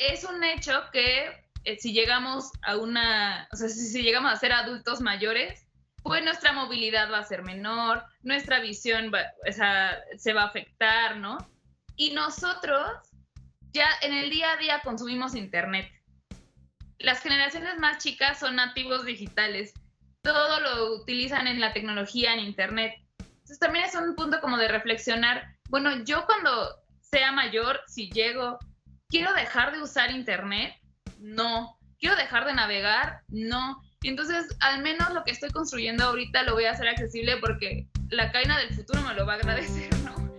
es un hecho que eh, si llegamos a una, o sea, si, llegamos a ser adultos mayores, pues nuestra movilidad va a ser menor, nuestra visión se va a afectar, ¿no? Y nosotros ya en el día a día consumimos Internet. Las generaciones más chicas son nativos digitales. Todo lo utilizan en la tecnología, en Internet. Entonces también es un punto como de reflexionar, bueno, yo cuando sea mayor, si llego, quiero dejar de usar Internet, no. Quiero dejar de navegar, no. Entonces, al menos lo que estoy construyendo ahorita lo voy a hacer accesible porque la cadena del futuro me lo va a agradecer, ¿no?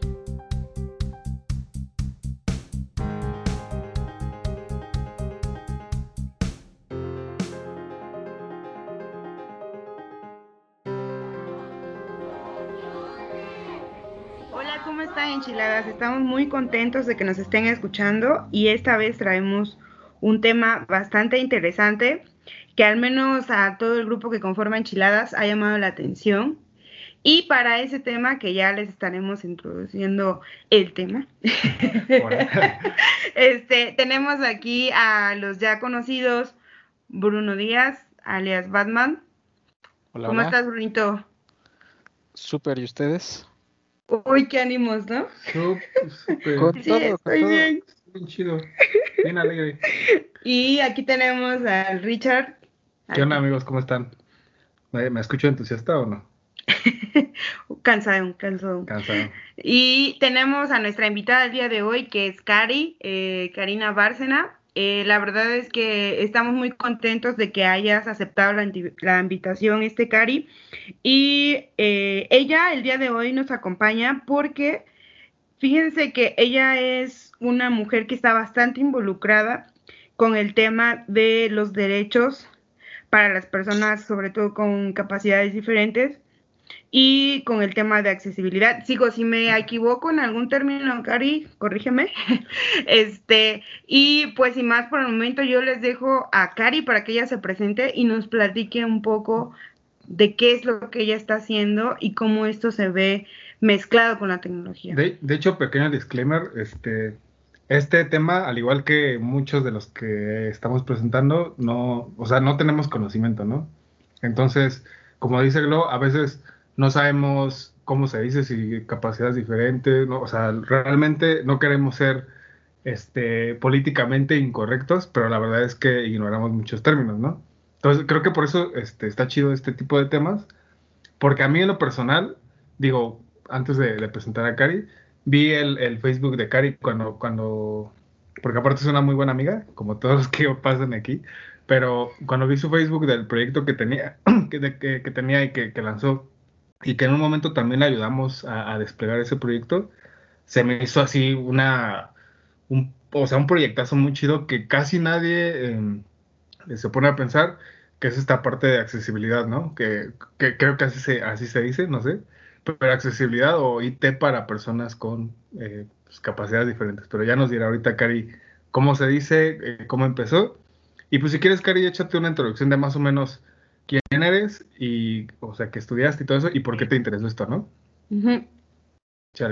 Hola, ¿cómo están enchiladas? Estamos muy contentos de que nos estén escuchando y esta vez traemos un tema bastante interesante que al menos a todo el grupo que conforma Enchiladas ha llamado la atención. Y para ese tema, que ya les estaremos introduciendo el tema, este, tenemos aquí a los ya conocidos Bruno Díaz, alias Batman. Hola, ¿Cómo estás, Brunito? Súper, ¿y ustedes? Uy, qué ánimos, ¿no? Súper. sí, estoy bien. Bien chido, bien alegre. Y aquí tenemos al Richard. ¿Qué onda, amigos? ¿Cómo están? ¿Me, escucho entusiasta o no? cansado, cansado. Cansado. Y tenemos a nuestra invitada el día de hoy, que es Cari, eh, Karina Bárcena. Eh, la verdad es que estamos muy contentos de que hayas aceptado la, invitación, este Cari. Y eh, ella el día de hoy nos acompaña porque fíjense que ella es una mujer que está bastante involucrada con el tema de los derechos para las personas, sobre todo con capacidades diferentes, y con el tema de accesibilidad. Sigo, si me equivoco en algún término, Cari, corrígeme. este, y pues sin más por el momento, yo les dejo a Cari para que ella se presente y nos platique un poco de qué es lo que ella está haciendo y cómo esto se ve mezclado con la tecnología. De, de hecho, pequeño disclaimer, este, este tema, al igual que muchos de los que estamos presentando, no, o sea, no tenemos conocimiento, ¿no? Entonces, como dice Glo, a veces no sabemos cómo se dice, si capacidades diferentes, ¿no? o sea, realmente no queremos ser este, políticamente incorrectos, pero la verdad es que ignoramos muchos términos, ¿no? Entonces, creo que por eso este, está chido este tipo de temas, porque a mí en lo personal, digo, antes de, de presentar a Cari, vi el, Facebook de Cari cuando, cuando, porque aparte es una muy buena amiga, como todos los que pasan aquí, pero cuando vi su Facebook del proyecto que tenía, que, que, tenía y que, lanzó, y que en un momento también le ayudamos a, desplegar ese proyecto, se me hizo así una, un, o sea, un proyectazo muy chido que casi nadie em, se pone a pensar, que es esta parte de accesibilidad, ¿no? Que, que creo que así se, así se dice, no sé pero accesibilidad o IT para personas con eh, pues, capacidades diferentes. Pero ya nos dirá ahorita, Cari, cómo se dice, eh, cómo empezó. Y pues si quieres, Cari, échate una introducción de más o menos quién eres y, o sea, qué estudiaste y todo eso y por qué te interesó esto, ¿no?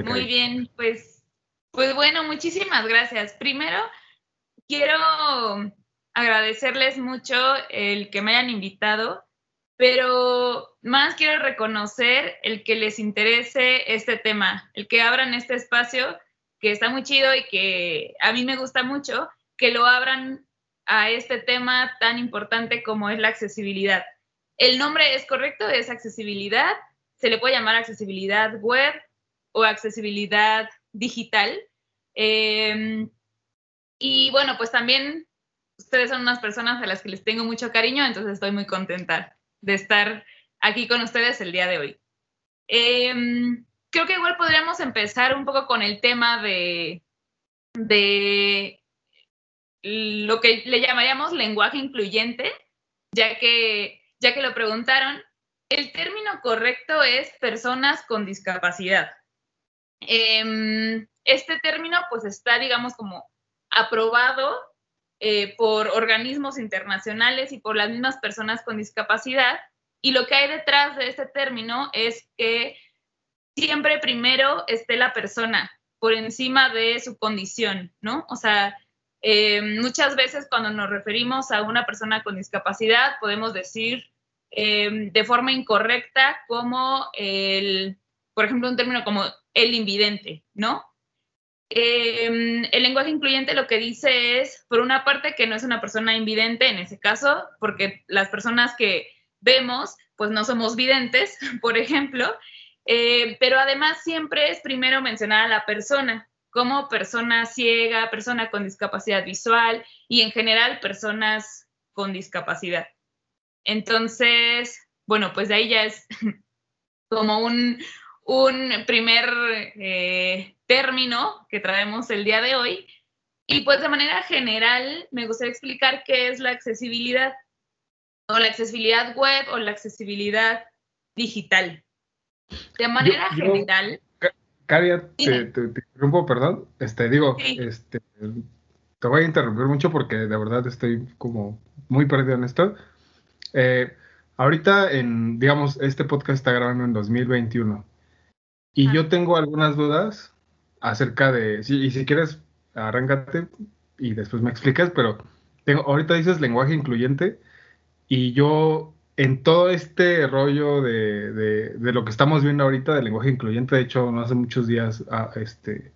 Muy bien, pues, pues bueno, muchísimas gracias. Primero, quiero agradecerles mucho el que me hayan invitado pero más quiero reconocer el que les interese este tema, el que abran este espacio que está muy chido y que a mí me gusta mucho, que lo abran a este tema tan importante como es la accesibilidad. El nombre es correcto, es accesibilidad, se le puede llamar accesibilidad web o accesibilidad digital. Em, y bueno, pues también ustedes son unas personas a las que les tengo mucho cariño, entonces estoy muy contenta de estar aquí con ustedes el día de hoy. Em, creo que igual podríamos empezar un poco con el tema de, de lo que le llamaríamos lenguaje incluyente, ya que, ya que lo preguntaron. El término correcto es personas con discapacidad. Em, este término pues está, digamos, como aprobado eh, por organismos internacionales y por las mismas personas con discapacidad. Y lo que hay detrás de este término es que siempre primero esté la persona por encima de su condición, ¿no? O sea, Eh, muchas veces cuando nos referimos a una persona con discapacidad podemos decir eh, de forma incorrecta como el, por ejemplo, un término como el invidente, ¿no? Eh, el lenguaje incluyente lo que dice es, por una parte, que no es una persona invidente en ese caso, porque las personas que vemos, pues no somos videntes, por ejemplo, pero además siempre es primero mencionar a la persona, como persona ciega, persona con discapacidad visual y en general personas con discapacidad. Entonces, bueno, pues de ahí ya es como un, primer eh, término que traemos el día de hoy. Y pues de manera general me gustaría explicar qué es la accesibilidad o la accesibilidad web o la accesibilidad digital. De manera general, Caria, te, te, interrumpo, perdón. Este, digo, este, te voy a interrumpir mucho porque de verdad estoy como muy perdido en esto. Eh, ahorita, en, digamos, este podcast está grabando en 2021 y yo tengo algunas dudas acerca de, y si quieres, arráncate y después me explicas, pero tengo, ahorita dices lenguaje incluyente y yo en todo este rollo de, lo que estamos viendo ahorita del lenguaje incluyente, de hecho, no hace muchos días ah, este,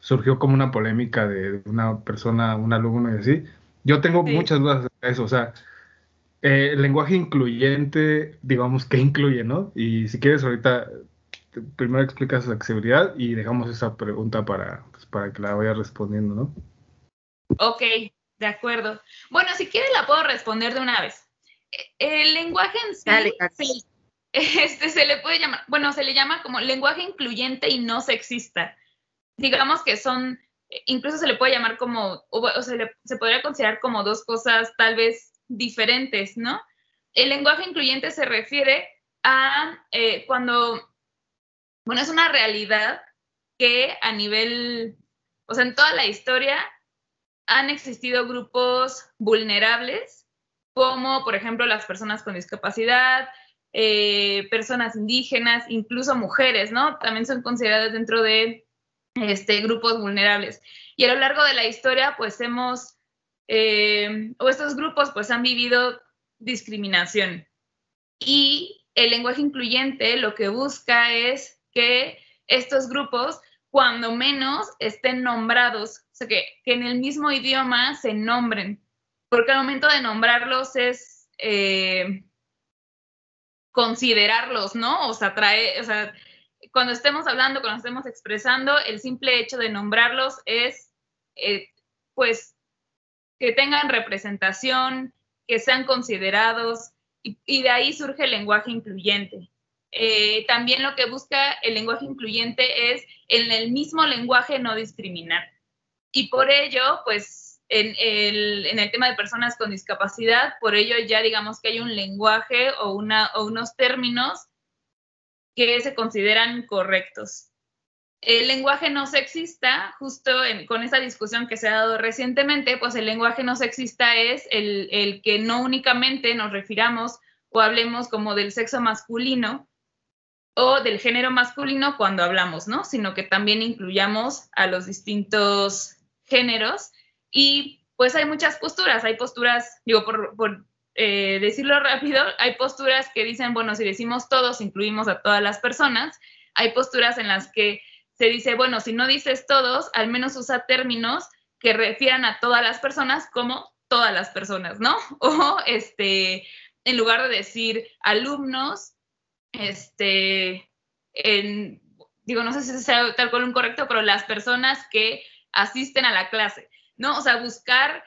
surgió como una polémica de una persona, un alumno y así. Yo tengo muchas dudas de eso, o sea, eh, el lenguaje incluyente, digamos, ¿qué incluye, no? Y si quieres, ahorita primero explicas la accesibilidad y dejamos esa pregunta para, pues, para que la vaya respondiendo, ¿no? Ok, de acuerdo. Bueno, si quieres la puedo responder de una vez el lenguaje en sí este, se le puede llamar, bueno, se le llama como lenguaje incluyente y no sexista. Digamos que son, incluso se le puede llamar como, o, se, se podría considerar como dos cosas tal vez diferentes, ¿no? El lenguaje incluyente se refiere a eh, cuando, bueno, es una realidad que a nivel, o sea, en toda la historia han existido grupos vulnerables como por ejemplo las personas con discapacidad, eh, personas indígenas, incluso mujeres, ¿no? También son consideradas dentro de este, grupos vulnerables. Y a lo largo de la historia, pues hemos, eh, o estos grupos, pues han vivido discriminación. Y el lenguaje incluyente lo que busca es que estos grupos, cuando menos, estén nombrados, o sea, que, que en el mismo idioma se nombren porque al momento de nombrarlos es eh, considerarlos, ¿no? O sea, trae, o sea, cuando estemos hablando, cuando estemos expresando, el simple hecho de nombrarlos es, eh, pues, que tengan representación, que sean considerados, y, de ahí surge el lenguaje incluyente. Eh, también lo que busca el lenguaje incluyente es en el mismo lenguaje no discriminar. Y por ello, pues en el, en el, tema de personas con discapacidad, por ello ya digamos que hay un lenguaje o, una, o unos términos que se consideran correctos. El lenguaje no sexista, justo con esa discusión que se ha dado recientemente, pues el lenguaje no sexista es el, el que no únicamente nos refiramos o hablemos como del sexo masculino o del género masculino cuando hablamos, ¿no? Sino que también incluyamos a los distintos géneros y pues hay muchas posturas, hay posturas, digo, por, eh, decirlo rápido, hay posturas que dicen, bueno, si decimos todos, incluimos a todas las personas, hay posturas en las que se dice, bueno, si no dices todos, al menos usa términos que refieran a todas las personas como todas las personas, ¿no? O este, en lugar de decir alumnos, este, en, digo, no sé si sea tal cual un correcto, pero las personas que asisten a la clase. ¿No? O sea, buscar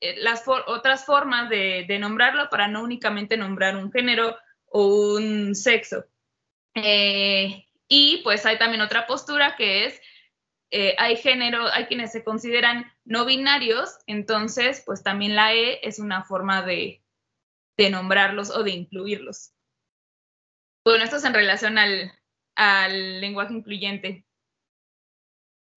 eh, las otras formas de, nombrarlo para no únicamente nombrar un género o un sexo. Eh, y pues hay también otra postura que es, eh, hay género, hay quienes se consideran no binarios, entonces pues también la E es una forma de, nombrarlos o de incluirlos. Bueno, esto es en relación al, al lenguaje incluyente.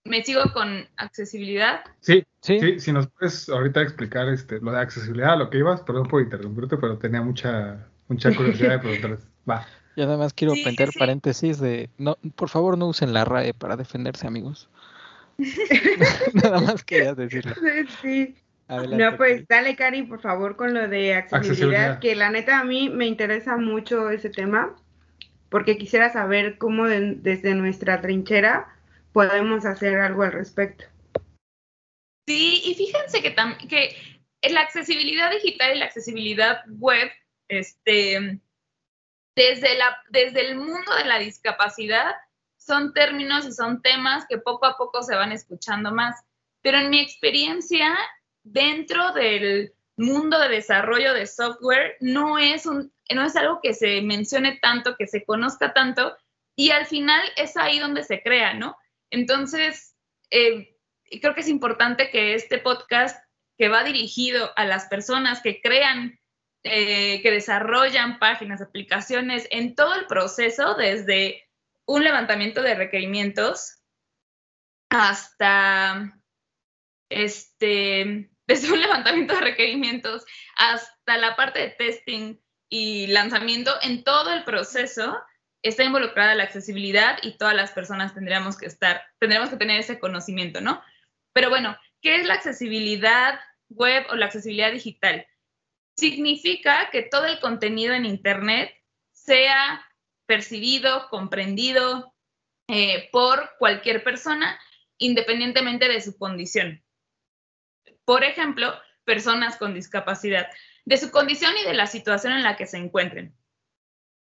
¿Me sigo con accesibilidad? Sí, sí, si nos puedes ahorita explicar este, lo de accesibilidad, a lo que ibas, perdón por interrumpirte, pero tenía mucha, mucha curiosidad de preguntarles. Va. Yo además quiero sí, paréntesis de, no, por favor no usen la RAE para defenderse, amigos. Nada más quería decirlo. Sí. no, pues dale, Cari, por favor, con lo de accesibilidad, que la neta a mí me interesa mucho ese tema, porque quisiera saber cómo desde nuestra trinchera podemos hacer algo al respecto. Sí, y fíjense que, que la accesibilidad digital y la accesibilidad web, este, desde, la, desde el mundo de la discapacidad, son términos y son temas que poco a poco se van escuchando más. Pero en mi experiencia, dentro del mundo de desarrollo de software, no es, un, no es algo que se mencione tanto, que se conozca tanto, y al final es ahí donde se crea, ¿no? Entonces, eh, creo que es importante que este podcast que va dirigido a las personas que crean, eh, que desarrollan páginas, aplicaciones, en todo el proceso, desde un levantamiento de requerimientos hasta este, desde un levantamiento de requerimientos hasta la parte de testing y lanzamiento, en todo el proceso está involucrada la accesibilidad y todas las personas tendríamos que estar, tendríamos que tener ese conocimiento, ¿no? Pero bueno, ¿qué es la accesibilidad web o la accesibilidad digital? Significa que todo el contenido en Internet sea percibido, comprendido eh, por cualquier persona, independientemente de su condición. Por ejemplo, personas con discapacidad, de su condición y de la situación en la que se encuentren.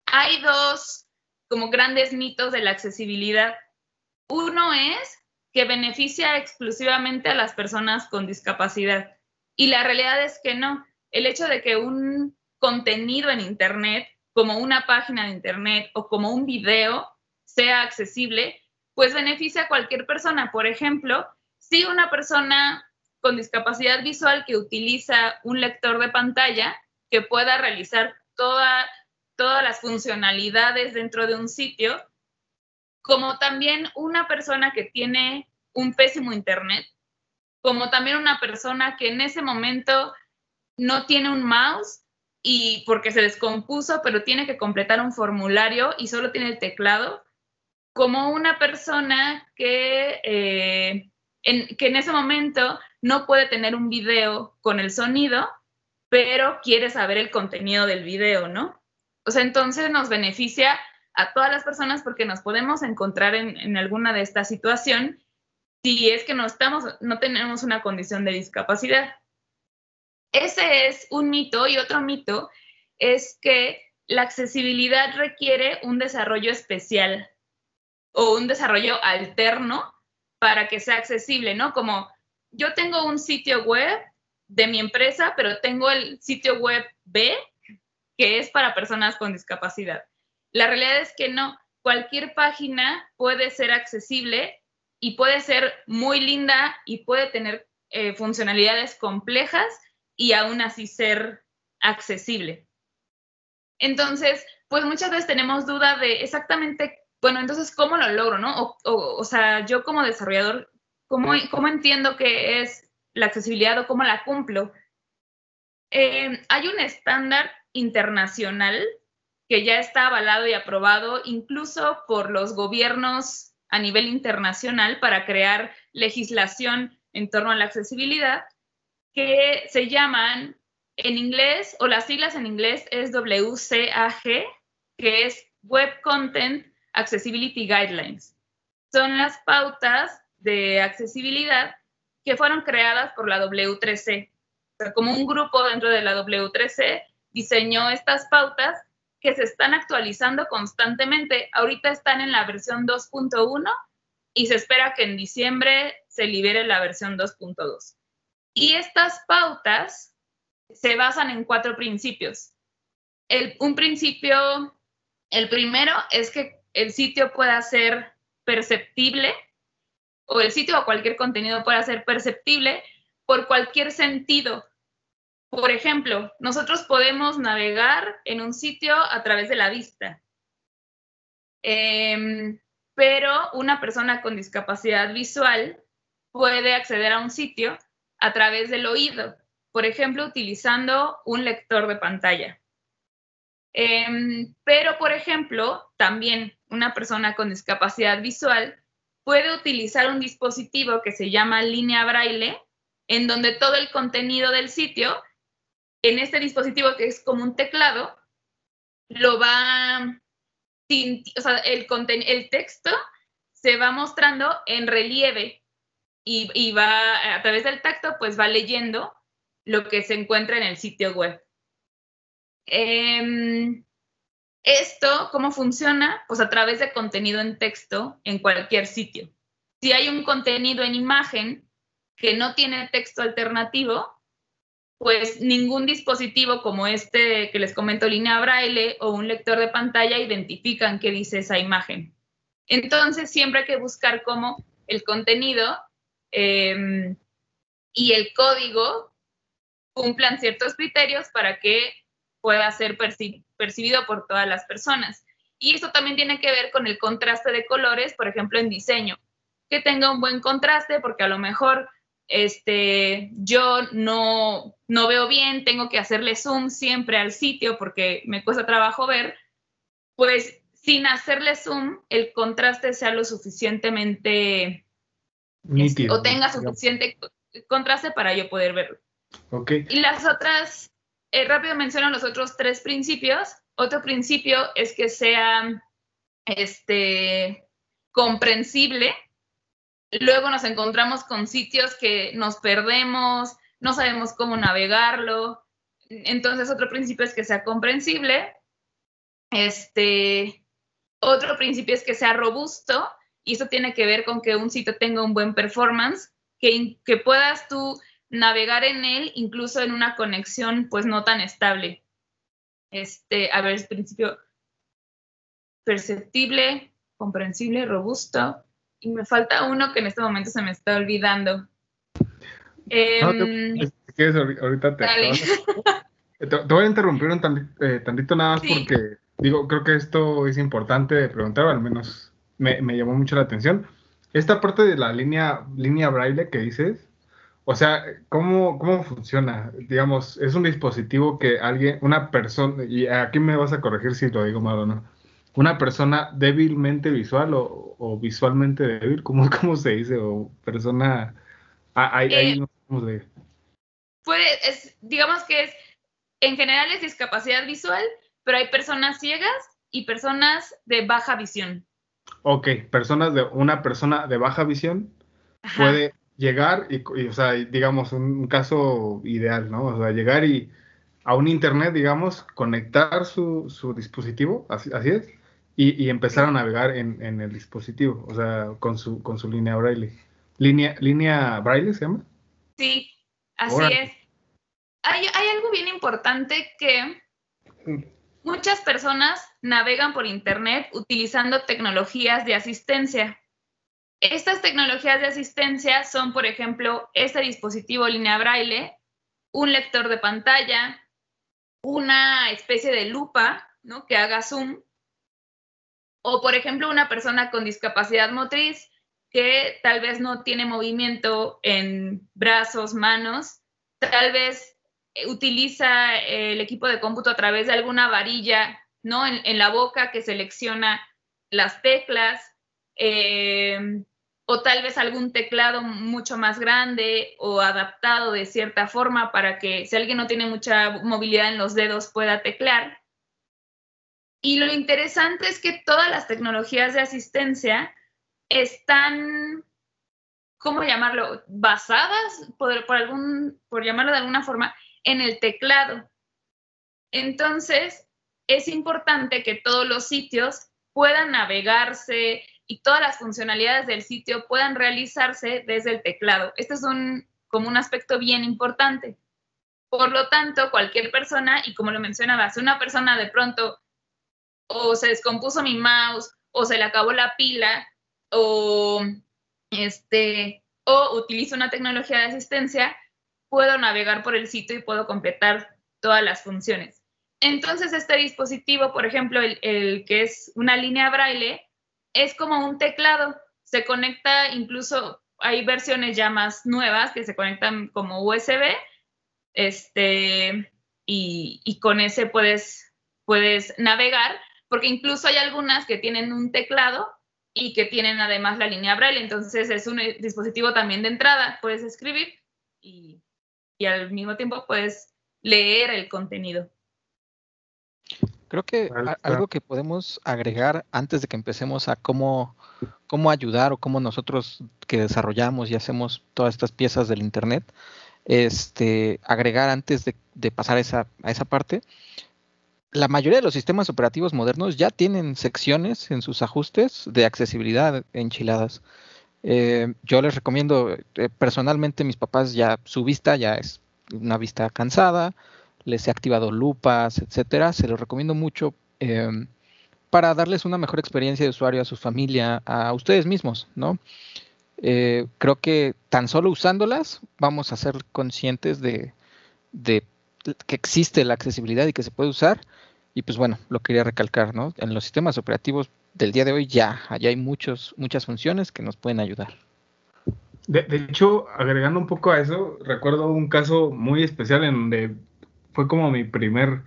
Hay dos como grandes mitos de la accesibilidad. Uno es que beneficia exclusivamente a las personas con discapacidad y la realidad es que no. El hecho de que un contenido en Internet como una página de Internet o como un video sea accesible, pues beneficia a cualquier persona. Por ejemplo, si una persona con discapacidad visual que utiliza un lector de pantalla que pueda realizar todas las funcionalidades dentro de un sitio, como también una persona que tiene un pésimo internet, como también una persona que en ese momento no tiene un mouse y porque se descompuso, pero tiene que completar un formulario y solo tiene el teclado, como una persona que, eh, en, que en ese momento no puede tener un video con el sonido, pero quiere saber el contenido del video, ¿no? O sea, entonces nos beneficia a todas las personas porque nos podemos encontrar en, en alguna de estas situaciones si es que no estamos, no tenemos una condición de discapacidad. Ese es un mito y otro mito es que la accesibilidad requiere un desarrollo especial o un desarrollo alterno para que sea accesible, ¿no? Como yo tengo un sitio web de mi empresa, pero tengo el sitio web B, que es para personas con discapacidad. La realidad es que no, cualquier página puede ser accesible y puede ser muy linda y puede tener eh, funcionalidades complejas y aún así ser accesible. Entonces, pues muchas veces tenemos duda de exactamente, bueno, entonces, ¿cómo lo logro, no? O, sea, yo como desarrollador, ¿cómo, ¿cómo, entiendo qué es la accesibilidad o cómo la cumplo? Eh, hay un estándar internacional que ya está avalado y aprobado incluso por los gobiernos a nivel internacional para crear legislación en torno a la accesibilidad, que se llaman en inglés, o las siglas en inglés es WCAG, que es Web Content Accessibility Guidelines. Son las pautas de accesibilidad que fueron creadas por la W3C. O sea, como un grupo dentro de la W3C diseñó estas pautas que se están actualizando constantemente. Ahorita están en la versión 2.1 y se espera que en diciembre se libere la versión 2.2. Y estas pautas se basan en cuatro principios. un principio, el primero es que el sitio pueda ser perceptible o el sitio o cualquier contenido pueda ser perceptible por cualquier sentido. Por ejemplo, nosotros podemos navegar en un sitio a través de la vista, em, pero una persona con discapacidad visual puede acceder a un sitio a través del oído, por ejemplo, utilizando un lector de pantalla. Em, pero, por ejemplo, también una persona con discapacidad visual puede utilizar un dispositivo que se llama línea braille, en donde todo el contenido del sitio, en este dispositivo que es como un teclado, lo va, o sea, el, el texto se va mostrando en relieve y, va a través del tacto, pues va leyendo lo que se encuentra en el sitio web. Em, esto, ¿cómo funciona? Pues a través de contenido en texto en cualquier sitio. Si hay un contenido en imagen que no tiene texto alternativo, pues ningún dispositivo como este que les comento, línea braille o un lector de pantalla identifican qué dice esa imagen. Entonces, siempre hay que buscar cómo el contenido Em, y el código cumplan ciertos criterios para que pueda ser percibido por todas las personas. Y esto también tiene que ver con el contraste de colores, por ejemplo, en diseño, que tenga un buen contraste, porque a lo mejor este, yo no, no veo bien, tengo que hacerle zoom siempre al sitio porque me cuesta trabajo ver, pues sin hacerle zoom, el contraste sea lo suficientemente o tenga suficiente contraste para yo poder verlo. Okay. Y las otras, eh, rápido menciono los otros tres principios. Otro principio es que sea este, comprensible. Luego nos encontramos con sitios que nos perdemos, no sabemos cómo navegarlo. Entonces, otro principio es que sea comprensible. Este, otro principio es que sea robusto y eso tiene que ver con que un sitio tenga un buen performance, que, que puedas tú navegar en él incluso en una conexión pues no tan estable. Este, a ver, es principio perceptible, comprensible, robusto. Y me falta uno que en este momento se me está olvidando. Em, si quieres, ahorita te, te, voy a interrumpir un tantito, eh, tantito nada más porque digo, creo que esto es importante preguntar, o al menos me, me, llamó mucho la atención. Esta parte de la línea, línea braille que dices, o sea, ¿cómo, ¿cómo funciona? Digamos, es un dispositivo que alguien, una persona, y aquí me vas a corregir si lo digo mal o no, una persona débilmente visual o, o visualmente débil, ¿cómo, ¿cómo, se dice? O persona... Ahí, eh, no de... Puede, es, digamos que es, en general es discapacidad visual, pero hay personas ciegas y personas de baja visión. Ok, personas de una persona de baja visión puede llegar y, o sea, digamos, un, caso ideal, ¿no? O sea, llegar y a un internet, digamos, conectar su, su dispositivo, así, así es, y, y, empezar a navegar en, en, el dispositivo, o sea, con su, con su línea braille. ¿Línea, línea braille se llama? Sí, así es. Hay, hay algo bien importante que. Muchas personas navegan por Internet utilizando tecnologías de asistencia. Estas tecnologías de asistencia son, por ejemplo, este dispositivo línea braille, un lector de pantalla, una especie de lupa ¿no? que haga zoom, o por ejemplo una persona con discapacidad motriz que tal vez no tiene movimiento en brazos, manos, tal vez utiliza el equipo de cómputo a través de alguna varilla, ¿no? En, la boca que selecciona las teclas, eh, o tal vez algún teclado mucho más grande o adaptado de cierta forma para que si alguien no tiene mucha movilidad en los dedos pueda teclear. Y lo interesante es que todas las tecnologías de asistencia están, ¿cómo llamarlo?, basadas, por, por, algún, por llamarlo de alguna forma, en el teclado. Entonces, es importante que todos los sitios puedan navegarse y todas las funcionalidades del sitio puedan realizarse desde el teclado. Este es un, como un aspecto bien importante. Por lo tanto, cualquier persona, y como lo mencionaba, si una persona de pronto o se descompuso mi mouse o se le acabó la pila o este o utiliza una tecnología de asistencia, puedo navegar por el sitio y puedo completar todas las funciones. Entonces, este dispositivo, por ejemplo, el, que es una línea braille, es como un teclado. Se conecta incluso, hay versiones ya más nuevas que se conectan como USB, este, y, y con ese puedes, puedes navegar, porque incluso hay algunas que tienen un teclado y que tienen además la línea braille. Entonces es un dispositivo también de entrada, puedes escribir y, y al mismo tiempo puedes leer el contenido. Creo que algo que podemos agregar antes de que empecemos a cómo, cómo ayudar o cómo nosotros que desarrollamos y hacemos todas estas piezas del Internet, este, agregar antes de, pasar esa, a esa parte, la mayoría de los sistemas operativos modernos ya tienen secciones en sus ajustes de accesibilidad enchiladas. Eh, yo les recomiendo, eh, personalmente mis papás ya, su vista ya es una vista cansada, les he activado lupas, etcétera. Se los recomiendo mucho em, para darles una mejor experiencia de usuario a su familia, a ustedes mismos, ¿no? Eh, creo que tan solo usándolas vamos a ser conscientes de, que existe la accesibilidad y que se puede usar. Y pues bueno, lo quería recalcar, ¿no? En los sistemas operativos del día de hoy ya, allá hay muchos, muchas funciones que nos pueden ayudar. De, de, hecho, agregando un poco a eso, recuerdo un caso muy especial en donde fue como mi primer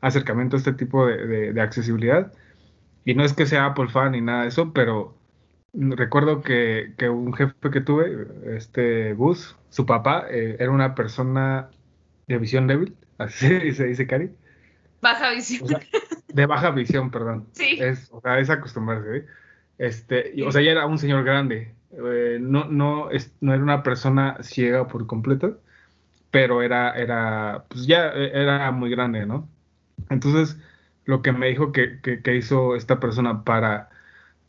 acercamiento a este tipo de, accesibilidad. Y no es que sea Apple fan ni nada de eso, pero recuerdo que, un jefe que tuve, este Gus, su papá, eh, era una persona de visión débil, así se dice Cari. Baja visión. de baja visión, perdón. Sí. Es, o sea, es acostumbrarse. ¿eh? Este, o sea, ya era un señor grande. Eh, no, no, no era una persona ciega por completo, pero era, era, pues ya e, era muy grande, ¿no? Entonces, lo que me dijo que, que, hizo esta persona para,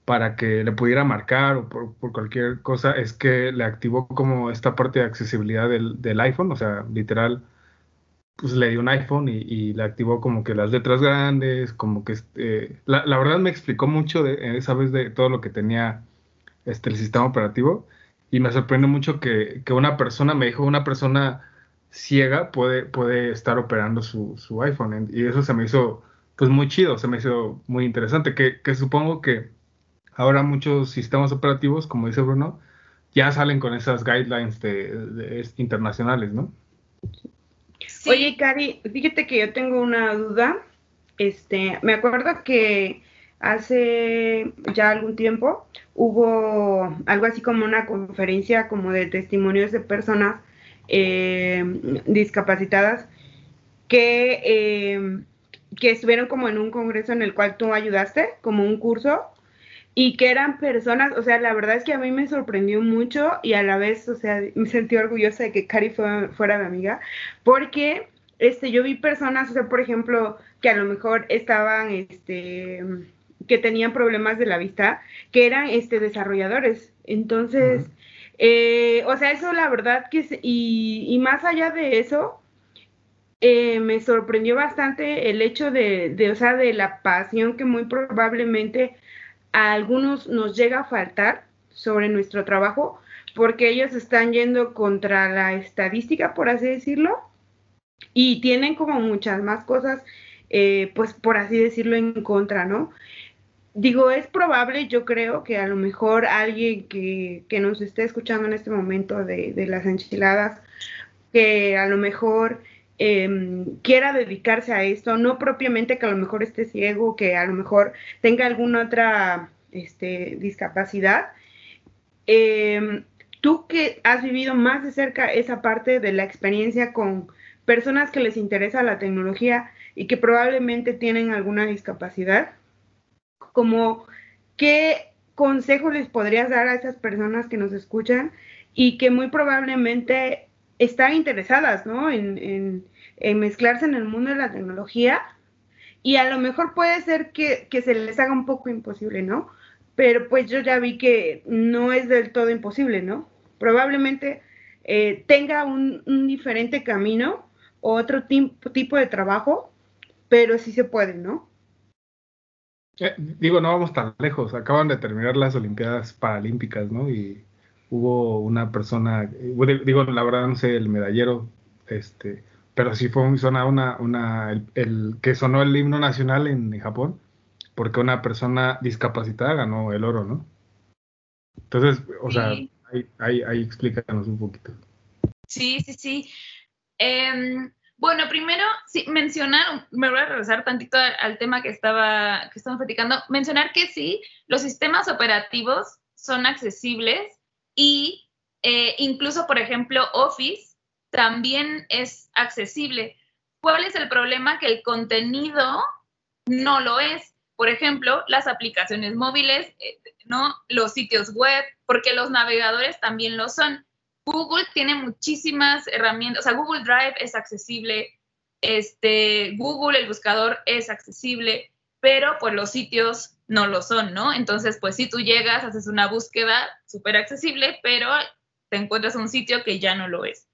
para que le pudiera marcar o por, cualquier cosa es que le activó como esta parte de accesibilidad del, del iPhone, o sea, literal, pues le dio un iPhone y, le activó como que las letras grandes, como que, este, la, la, verdad me explicó mucho de esa vez de todo lo que tenía este, el sistema operativo y me sorprende mucho que, que una persona, me dijo una persona ciega puede, puede estar operando su, su, iPhone. Y eso se me hizo pues muy chido, se me hizo muy interesante, que, que, supongo que ahora muchos sistemas operativos, como dice Bruno, ya salen con esas guidelines de, internacionales, ¿no? Oye, Cari, fíjate que yo tengo una duda. Este, me acuerdo que hace ya algún tiempo hubo algo así como una conferencia como de testimonios de personas eh, discapacitadas que, eh, que estuvieron como en un congreso en el cual tú ayudaste, como un curso, y que eran personas, o sea, la verdad es que a mí me sorprendió mucho y a la vez, o sea, me sentí orgullosa de que Cari fuera mi amiga, porque este, yo vi personas, o sea, por ejemplo, que a lo mejor estaban, este, que tenían problemas de la vista, que eran, este, desarrolladores. Entonces, eh, o sea, eso la verdad que, y, y más allá de eso, eh, me sorprendió bastante el hecho de, de, o sea, de la pasión que muy probablemente a algunos nos llega a faltar sobre nuestro trabajo, porque ellos están yendo contra la estadística, por así decirlo, y tienen como muchas más cosas, eh, pues por así decirlo, en contra, ¿no? digo, es probable, yo creo que a lo mejor alguien que, nos esté escuchando en este momento de, las enchiladas, que a lo mejor em, quiera dedicarse a esto, no propiamente que a lo mejor esté ciego, que a lo mejor tenga alguna otra este, discapacidad. Em, tú que has vivido más de cerca esa parte de la experiencia con personas que les interesa la tecnología y que probablemente tienen alguna discapacidad, como qué consejo les podrías dar a esas personas que nos escuchan y que muy probablemente están interesadas, ¿no? En, mezclarse en el mundo de la tecnología y a lo mejor puede ser que, se les haga un poco imposible, ¿no? Pero pues yo ya vi que no es del todo imposible, ¿no? Probablemente eh, tenga un, diferente camino, otro tipo de trabajo, pero sí se puede, ¿no? Eh, digo, no vamos tan lejos. Acaban de terminar las Olimpiadas Paralímpicas, ¿no? Y hubo una persona, digo, la verdad no sé el medallero, este, pero sí fue zona una, una, el, que sonó el himno nacional en Japón, porque una persona discapacitada ganó el oro, ¿no? Entonces, o sea, ahí, ahí, explícanos un poquito. Sí, sí, sí. Em, Bueno, primero, sí, mencionar, me voy a regresar tantito al, tema que estaba, que estamos platicando, mencionar que sí, los sistemas operativos son accesibles y eh, incluso, por ejemplo, Office también es accesible. ¿Cuál es el problema? Que el contenido no lo es. Por ejemplo, las aplicaciones móviles, eh, ¿no? Los sitios web, porque los navegadores también lo son. Google tiene muchísimas herramientas, o sea, Google Drive es accesible, este, Google, el buscador es accesible, pero pues los sitios no lo son, ¿no? Entonces, pues si tú llegas, haces una búsqueda súper accesible, pero te encuentras un sitio que ya no lo es.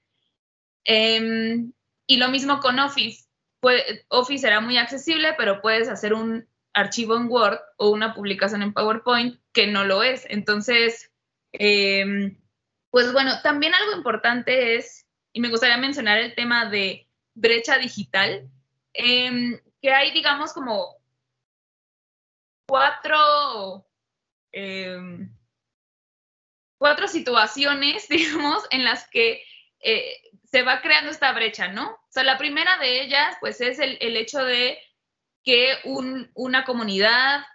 Em, y lo mismo con Office. Office será muy accesible, pero puedes hacer un archivo en Word o una publicación en PowerPoint que no lo es. Entonces, eh, pues bueno, también algo importante es, y me gustaría mencionar el tema de brecha digital, em, que hay, digamos, como cuatro, em, cuatro situaciones, digamos, en las que eh, se va creando esta brecha, ¿no? O sea, la primera de ellas, pues, es el, hecho de que una comunidad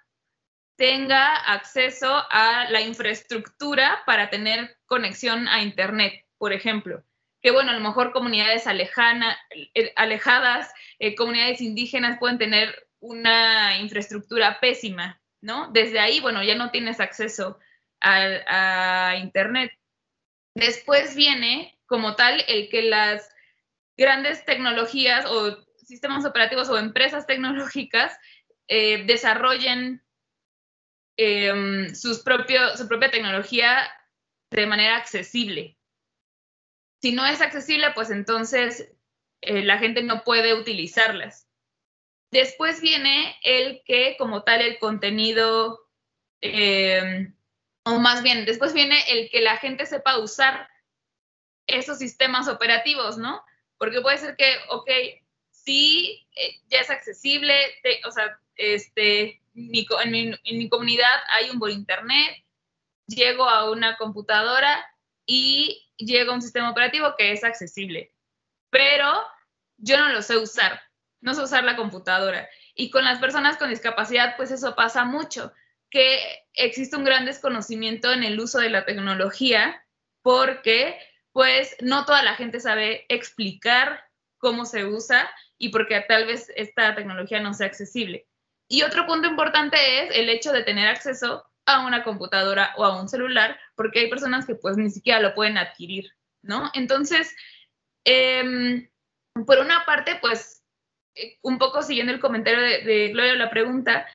tenga acceso a la infraestructura para tener conexión a Internet, por ejemplo. Que bueno, a lo mejor comunidades alejana, eh, alejadas, eh, comunidades indígenas pueden tener una infraestructura pésima, ¿no? Desde ahí, bueno, ya no tienes acceso a, Internet. Después viene, como tal, el que las grandes tecnologías o sistemas operativos o empresas tecnológicas eh, desarrollen Em, sus su propia tecnología de manera accesible. Si no es accesible, pues entonces eh, la gente no puede utilizarlas. Después viene el que, como tal, el contenido, em, o más bien, después viene el que la gente sepa usar esos sistemas operativos, ¿no? Porque puede ser que, ok, sí, eh, ya es accesible, o sea, este, en, mi, comunidad hay un buen internet, llego a una computadora y llego a un sistema operativo que es accesible, pero yo no lo sé usar, no sé usar la computadora. Y con las personas con discapacidad, pues eso pasa mucho, que existe un gran desconocimiento en el uso de la tecnología porque pues no toda la gente sabe explicar cómo se usa y porque tal vez esta tecnología no sea accesible. Y otro punto importante es el hecho de tener acceso a una computadora o a un celular, porque hay personas que pues ni siquiera lo pueden adquirir, ¿no? Entonces, em, por una parte, pues, un poco siguiendo el comentario de, Gloria, la pregunta,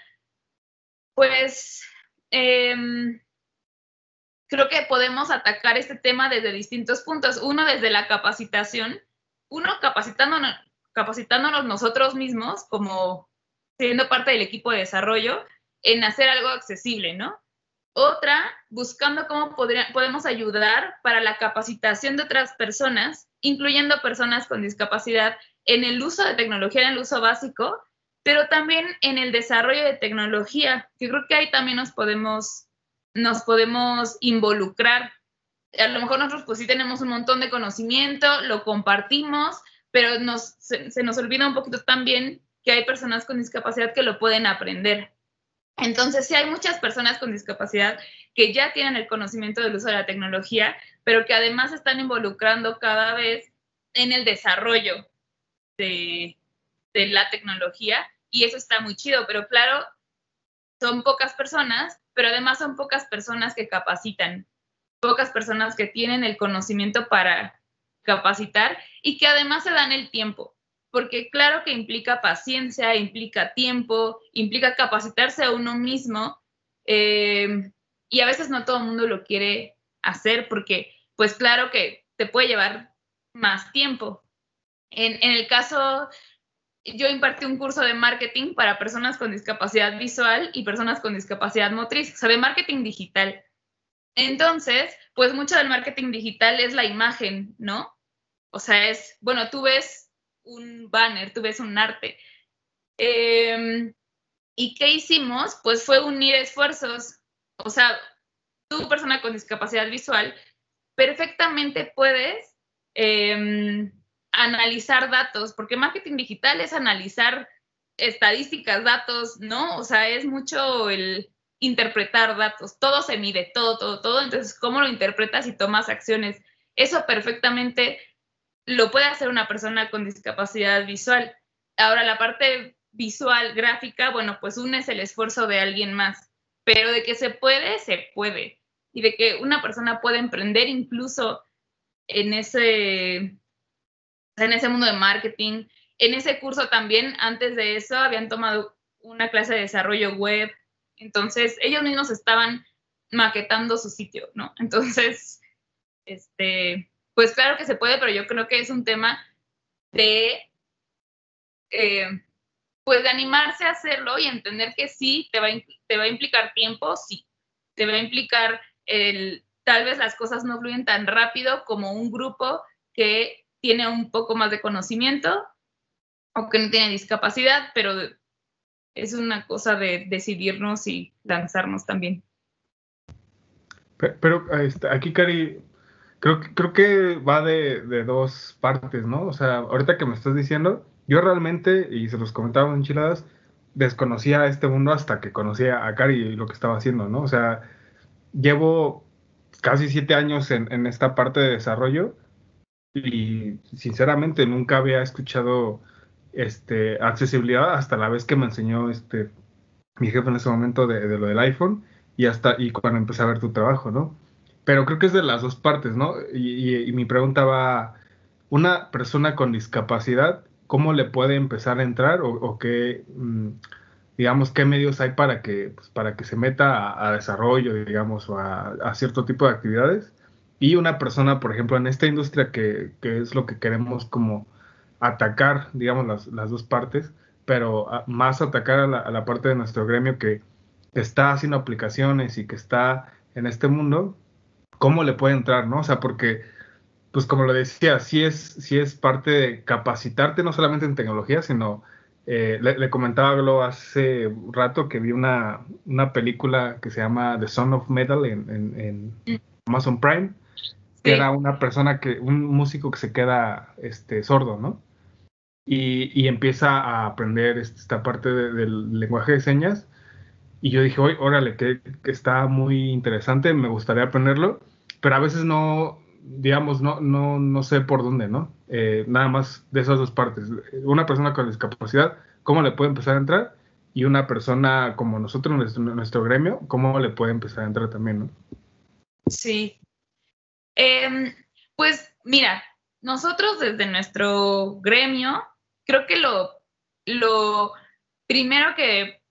pues, em, creo que podemos atacar este tema desde distintos puntos. Uno, desde la capacitación, uno capacitándonos, capacitándonos nosotros mismos como siendo parte del equipo de desarrollo, en hacer algo accesible, ¿no? Otra, buscando cómo podemos ayudar para la capacitación de otras personas, incluyendo personas con discapacidad, en el uso de tecnología, en el uso básico, pero también en el desarrollo de tecnología, que creo que ahí también nos podemos, nos podemos involucrar. A lo mejor nosotros pues sí tenemos un montón de conocimiento, lo compartimos, pero nos, se, se nos olvida un poquito también que hay personas con discapacidad que lo pueden aprender. Entonces, sí hay muchas personas con discapacidad que ya tienen el conocimiento del uso de la tecnología, pero que además están involucrando cada vez en el desarrollo de, la tecnología y eso está muy chido, pero claro, son pocas personas, pero además son pocas personas que capacitan, pocas personas que tienen el conocimiento para capacitar y que además se dan el tiempo porque claro que implica paciencia, implica tiempo, implica capacitarse a uno mismo eh, y a veces no todo el mundo lo quiere hacer porque pues claro que te puede llevar más tiempo. En, el caso, yo impartí un curso de marketing para personas con discapacidad visual y personas con discapacidad motriz, o sea, de marketing digital. Entonces, pues mucho del marketing digital es la imagen, ¿no? O sea, es, bueno, tú ves un banner, tú ves un arte. Em, ¿Y qué hicimos? Pues fue unir esfuerzos. O sea, tú, persona con discapacidad visual, perfectamente puedes em, analizar datos, porque marketing digital es analizar estadísticas, datos, ¿no? O sea, es mucho el interpretar datos, todo se mide, todo, todo, todo, entonces, ¿cómo lo interpretas y tomas acciones? Eso perfectamente lo puede hacer una persona con discapacidad visual. Ahora, la parte visual, gráfica, bueno, pues unes el esfuerzo de alguien más, pero de que se puede, se puede. Y de que una persona puede emprender incluso en ese, en ese mundo de marketing. En ese curso también, antes de eso, habían tomado una clase de desarrollo web. Entonces, ellos mismos estaban maquetando su sitio, ¿no? Entonces, este, pues claro que se puede, pero yo creo que es un tema de, eh, pues de animarse a hacerlo y entender que sí, te va, te va a implicar tiempo, sí, te va a implicar el, tal vez las cosas no fluyen tan rápido como un grupo que tiene un poco más de conocimiento o que no tiene discapacidad, pero es una cosa de decidirnos y lanzarnos también. Pero, este, aquí, Cari, Creo, creo que va de, de, dos partes, ¿no? O sea, ahorita que me estás diciendo, yo realmente, y se los comentaba en Enchiladas, desconocía este mundo hasta que conocí a Cari y lo que estaba haciendo, ¿no? O sea, llevo casi siete años en, en esta parte de desarrollo y sinceramente nunca había escuchado este, accesibilidad hasta la vez que me enseñó este, mi jefe en ese momento de, de lo del iPhone y hasta y cuando empecé a ver tu trabajo, ¿no? Pero creo que es de las dos partes, ¿no? Y, mi pregunta va, una persona con discapacidad, ¿cómo le puede empezar a entrar o, qué, mm, digamos, qué medios hay para que, pues, para que se meta a, desarrollo, digamos, o a, cierto tipo de actividades? Y una persona, por ejemplo, en esta industria que, que es lo que queremos como atacar, digamos, las, las dos partes, pero más atacar a la, a la parte de nuestro gremio que está haciendo aplicaciones y que está en este mundo, cómo le puede entrar, ¿no? O sea, porque, pues como lo decía, sí es, sí es parte de capacitarte no solamente en tecnología, sino, eh, le, comentaba a hace rato que vi una, una, película que se llama The Son of Metal en, en, Amazon Prime, que era una persona que, un músico que se queda este, sordo, ¿no? Y, y empieza a aprender esta parte del lenguaje de señas y yo dije, oye, órale, que, está muy interesante, me gustaría aprenderlo, pero a veces no, digamos, no, no, no sé por dónde, ¿no? Eh, nada más de esas dos partes. Una persona con discapacidad, ¿cómo le puede empezar a entrar? Y una persona como nosotros, nuestro, nuestro gremio, ¿cómo le puede empezar a entrar también, ¿no? Sí. Em, pues mira, nosotros desde nuestro gremio, creo que lo, lo primero que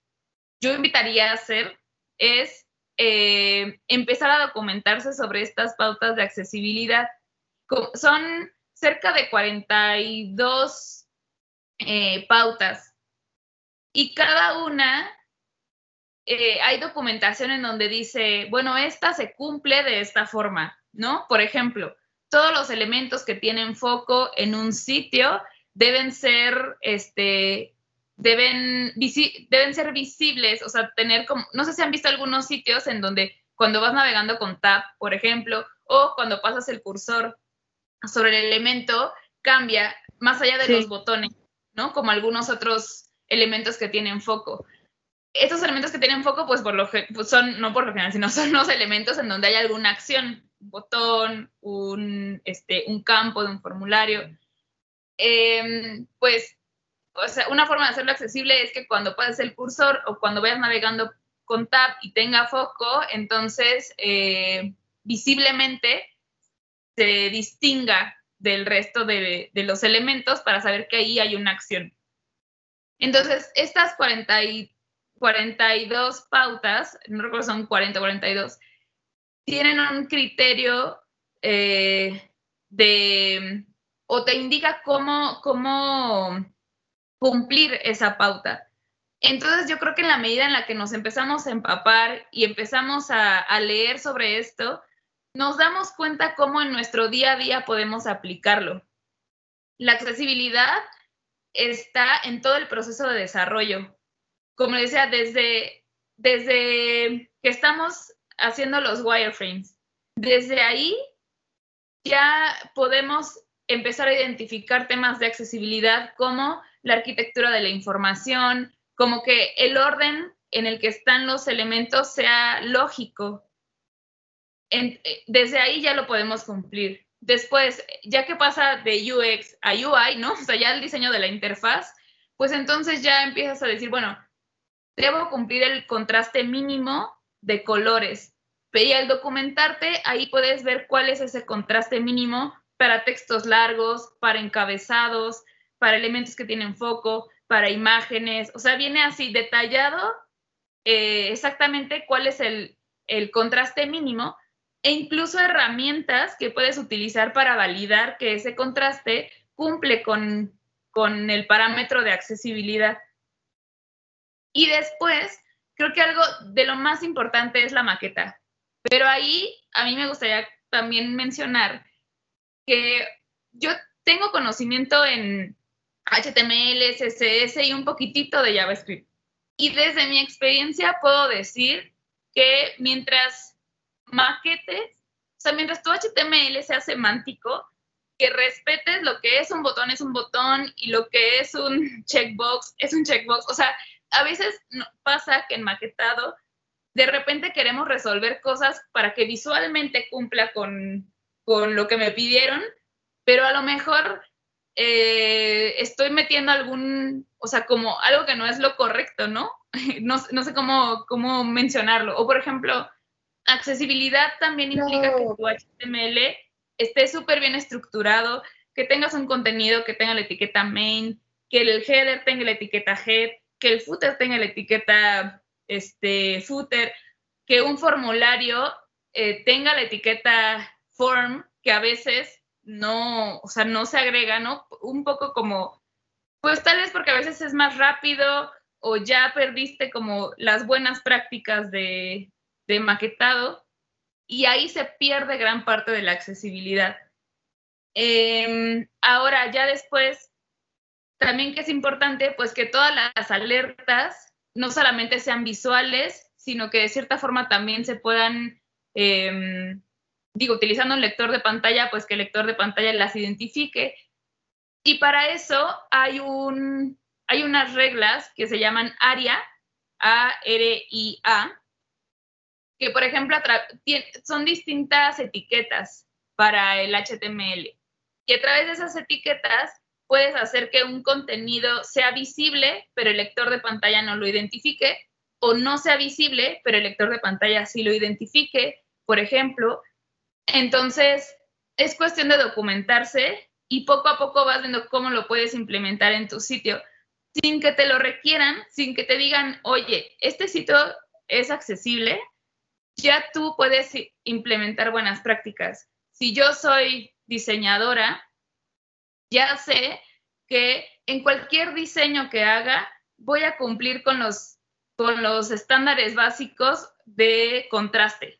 yo invitaría a hacer es eh, empezar a documentarse sobre estas pautas de accesibilidad. Son cerca de 42 eh, pautas y cada una eh, hay documentación en donde dice, bueno, esta se cumple de esta forma, ¿no? Por ejemplo, todos los elementos que tienen foco en un sitio deben ser este, deben, deben ser visibles, o sea, tener como, no sé si han visto algunos sitios en donde cuando vas navegando con Tab, por ejemplo, o cuando pasas el cursor sobre el elemento, cambia más allá de los botones, ¿no? Como algunos otros elementos que tienen foco. Estos elementos que tienen foco, pues, por lo pues son, no por lo general, sino son los elementos en donde hay alguna acción, un botón, un, este, un campo de un formulario. Em, pues o sea, una forma de hacerlo accesible es que cuando pases el cursor o cuando vayas navegando con tab y tenga foco, entonces eh, visiblemente se distinga del resto de, los elementos para saber que ahí hay una acción. Entonces, estas 40 y 42 pautas, no recuerdo son 40 o 42, tienen un criterio eh, de, o te indica cómo, cómo cumplir esa pauta. Entonces yo creo que en la medida en la que nos empezamos a empapar y empezamos a, leer sobre esto, nos damos cuenta cómo en nuestro día a día podemos aplicarlo. La accesibilidad está en todo el proceso de desarrollo. Como decía, desde, desde que estamos haciendo los wireframes, desde ahí ya podemos empezar a identificar temas de accesibilidad como la arquitectura de la información, como que el orden en el que están los elementos sea lógico. Eh, desde ahí ya lo podemos cumplir. Después, ya que pasa de UX a UI, ¿no? O sea, ya el diseño de la interfaz, pues entonces ya empiezas a decir, bueno, debo cumplir el contraste mínimo de colores. Y al documentarte, ahí puedes ver cuál es ese contraste mínimo para textos largos, para encabezados, para elementos que tienen foco, para imágenes. O sea, viene así detallado eh, exactamente cuál es el, contraste mínimo e incluso herramientas que puedes utilizar para validar que ese contraste cumple con el parámetro de accesibilidad. Y después, creo que algo de lo más importante es la maqueta. Pero ahí a mí me gustaría también mencionar que yo tengo conocimiento en HTML, CSS y un poquitito de JavaScript. Y desde mi experiencia puedo decir que mientras maquetes, o sea, mientras tu HTML sea semántico, que respetes lo que es un botón es un botón y lo que es un checkbox es un checkbox. O sea, a veces pasa que en maquetado de repente queremos resolver cosas para que visualmente cumpla con, con lo que me pidieron, pero a lo mejor eh, estoy metiendo algún, o sea, como algo que no es lo correcto, ¿no? no, no, sé cómo, cómo mencionarlo. O por ejemplo, accesibilidad también implica que tu HTML esté súper bien estructurado, que tengas un contenido que tenga la etiqueta main, que el header tenga la etiqueta head, que el footer tenga la etiqueta este, footer, que un formulario eh, tenga la etiqueta form, que a veces no, o sea, no se agrega, ¿no? Un poco como, pues tal vez porque a veces es más rápido o ya perdiste como las buenas prácticas de, maquetado y ahí se pierde gran parte de la accesibilidad. Em, ahora, ya después, también que es importante, pues que todas las alertas no solamente sean visuales, sino que de cierta forma también se puedan em, digo, utilizando un lector de pantalla, pues que el lector de pantalla las identifique. Y para eso hay, un, hay unas reglas que se llaman ARIA, A-R-I-A, que por ejemplo son distintas etiquetas para el HTML. Y a través de esas etiquetas puedes hacer que un contenido sea visible, pero el lector de pantalla no lo identifique, o no sea visible, pero el lector de pantalla sí lo identifique. Por ejemplo, entonces, es cuestión de documentarse y poco a poco vas viendo cómo lo puedes implementar en tu sitio sin que te lo requieran, sin que te digan, oye, este sitio es accesible, ya tú puedes implementar buenas prácticas. Si yo soy diseñadora, ya sé que en cualquier diseño que haga voy a cumplir con los, con los estándares básicos de contraste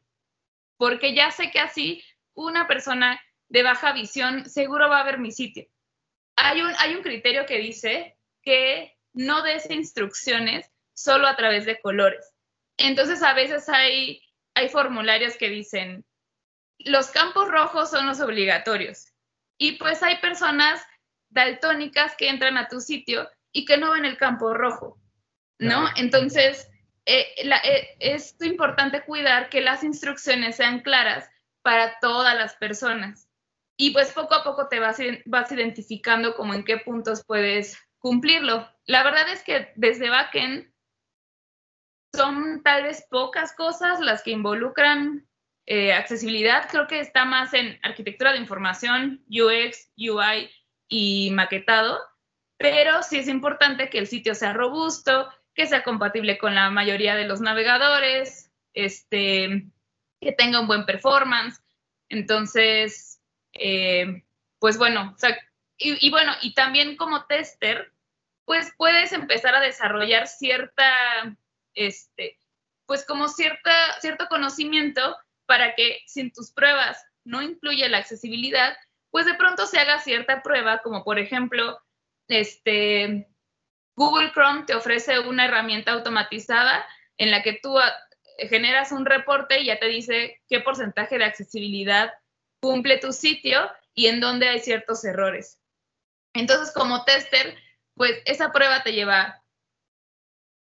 porque ya sé que así una persona de baja visión seguro va a ver mi sitio. Hay un, hay un criterio que dice que no des instrucciones solo a través de colores. Entonces a veces hay, hay formularios que dicen, los campos rojos son los obligatorios. Y pues hay personas daltónicas que entran a tu sitio y que no ven el campo rojo, ¿no? Entonces, eh, eh, es importante cuidar que las instrucciones sean claras para todas las personas. Y pues poco a poco te vas, vas identificando como en qué puntos puedes cumplirlo. La verdad es que desde backend son tal vez pocas cosas las que involucran eh, accesibilidad. Creo que está más en arquitectura de información, UX, UI y maquetado, pero sí es importante que el sitio sea robusto, que sea compatible con la mayoría de los navegadores, este, que tenga un buen performance. Entonces, eh, pues bueno, y, bueno, y también como tester, pues puedes empezar a desarrollar cierta, este, pues como cierta, cierto conocimiento para que sin tus pruebas no incluye la accesibilidad, pues de pronto se haga cierta prueba, como por ejemplo, este, Google Chrome te ofrece una herramienta automatizada en la que tú ah, generas un reporte y ya te dice qué porcentaje de accesibilidad cumple tu sitio y en dónde hay ciertos errores. Entonces, como tester, pues esa prueba te lleva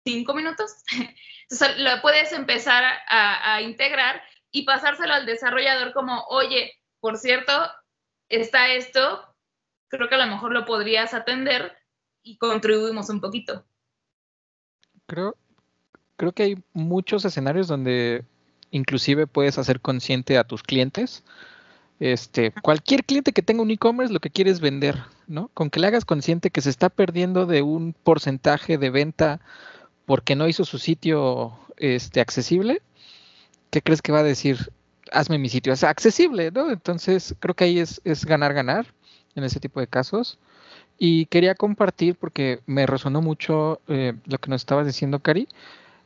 cinco minutos. Entonces, lo puedes empezar a, a integrar y pasárselo al desarrollador como, oye, por cierto, está esto, creo que a lo mejor lo podrías atender y contribuimos un poquito. Creo, creo que hay muchos escenarios donde inclusive puedes hacer consciente a tus clientes. Este, cualquier cliente que tenga un e-commerce lo que quiere es vender, ¿no? Con que le hagas consciente que se está perdiendo de un porcentaje de venta porque no hizo su sitio este, accesible, ¿qué crees que va a decir? Hazme mi sitio es accesible, ¿no? Entonces creo que ahí es, es ganar, ganar en ese tipo de casos. Y quería compartir porque me resonó mucho eh, lo que nos estabas diciendo, Cari.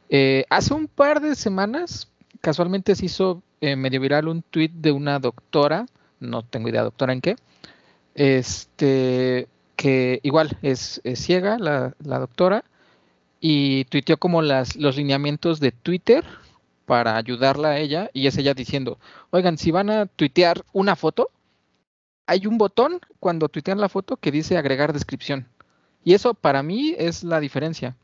Eh, hace un par de semanas, casualmente se hizo eh, medio viral un tweet de una doctora, no tengo idea doctora en qué, este, que igual es, ciega la, doctora, y tuiteó como las, los lineamientos de Twitter para ayudarla a ella, y es ella diciendo, oigan, si van a tuitear una foto, hay un botón cuando tuitean la foto que dice agregar descripción. Y eso para mí es la diferencia.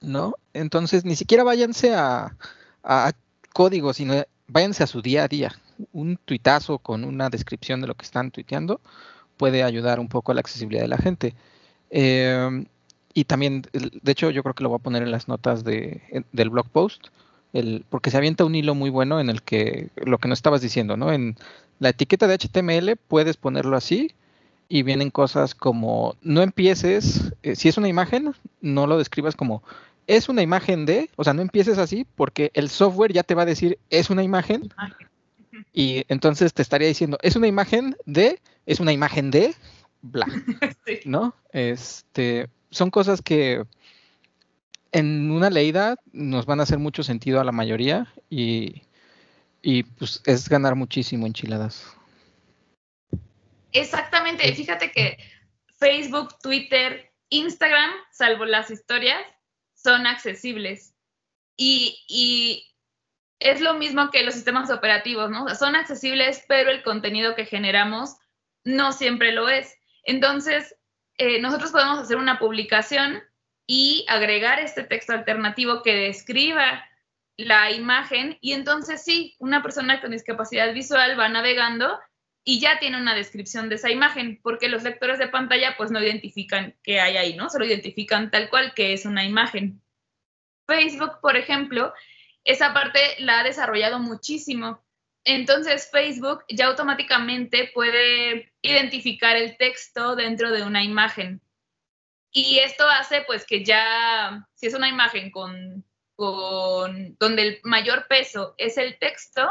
¿No? Entonces, ni siquiera váyanse a, a código, sino váyanse a su día a día. Un tuitazo con una descripción de lo que están tuiteando puede ayudar un poco a la accesibilidad de la gente. Em, y también, de hecho, yo creo que lo voy a poner en las notas de, del blog post, el, porque se avienta un hilo muy bueno en el que lo que no estabas diciendo, ¿no? En la etiqueta de HTML puedes ponerlo así y vienen cosas como no empieces, eh, si es una imagen, no lo describas como es una imagen de, o sea, no empieces así porque el software ya te va a decir es una imagen y entonces te estaría diciendo es una imagen de, es una imagen de, bla, ¿no? Este, son cosas que en una leída nos van a hacer mucho sentido a la mayoría y pues es ganar muchísimo enchiladas. Exactamente, fíjate que Facebook, Twitter, Instagram, salvo las historias, son accesibles. Y, es lo mismo que los sistemas operativos, ¿no? son accesibles, pero el contenido que generamos no siempre lo es. Entonces, eh, nosotros podemos hacer una publicación y agregar este texto alternativo que describa la imagen y entonces sí, una persona con discapacidad visual va navegando y ya tiene una descripción de esa imagen, porque los lectores de pantalla pues no identifican qué hay ahí, ¿no? Solo identifican tal cual que es una imagen. Facebook, por ejemplo, esa parte la ha desarrollado muchísimo. Entonces Facebook ya automáticamente puede identificar el texto dentro de una imagen. Y esto hace pues que ya, si es una imagen con con, donde el mayor peso es el texto,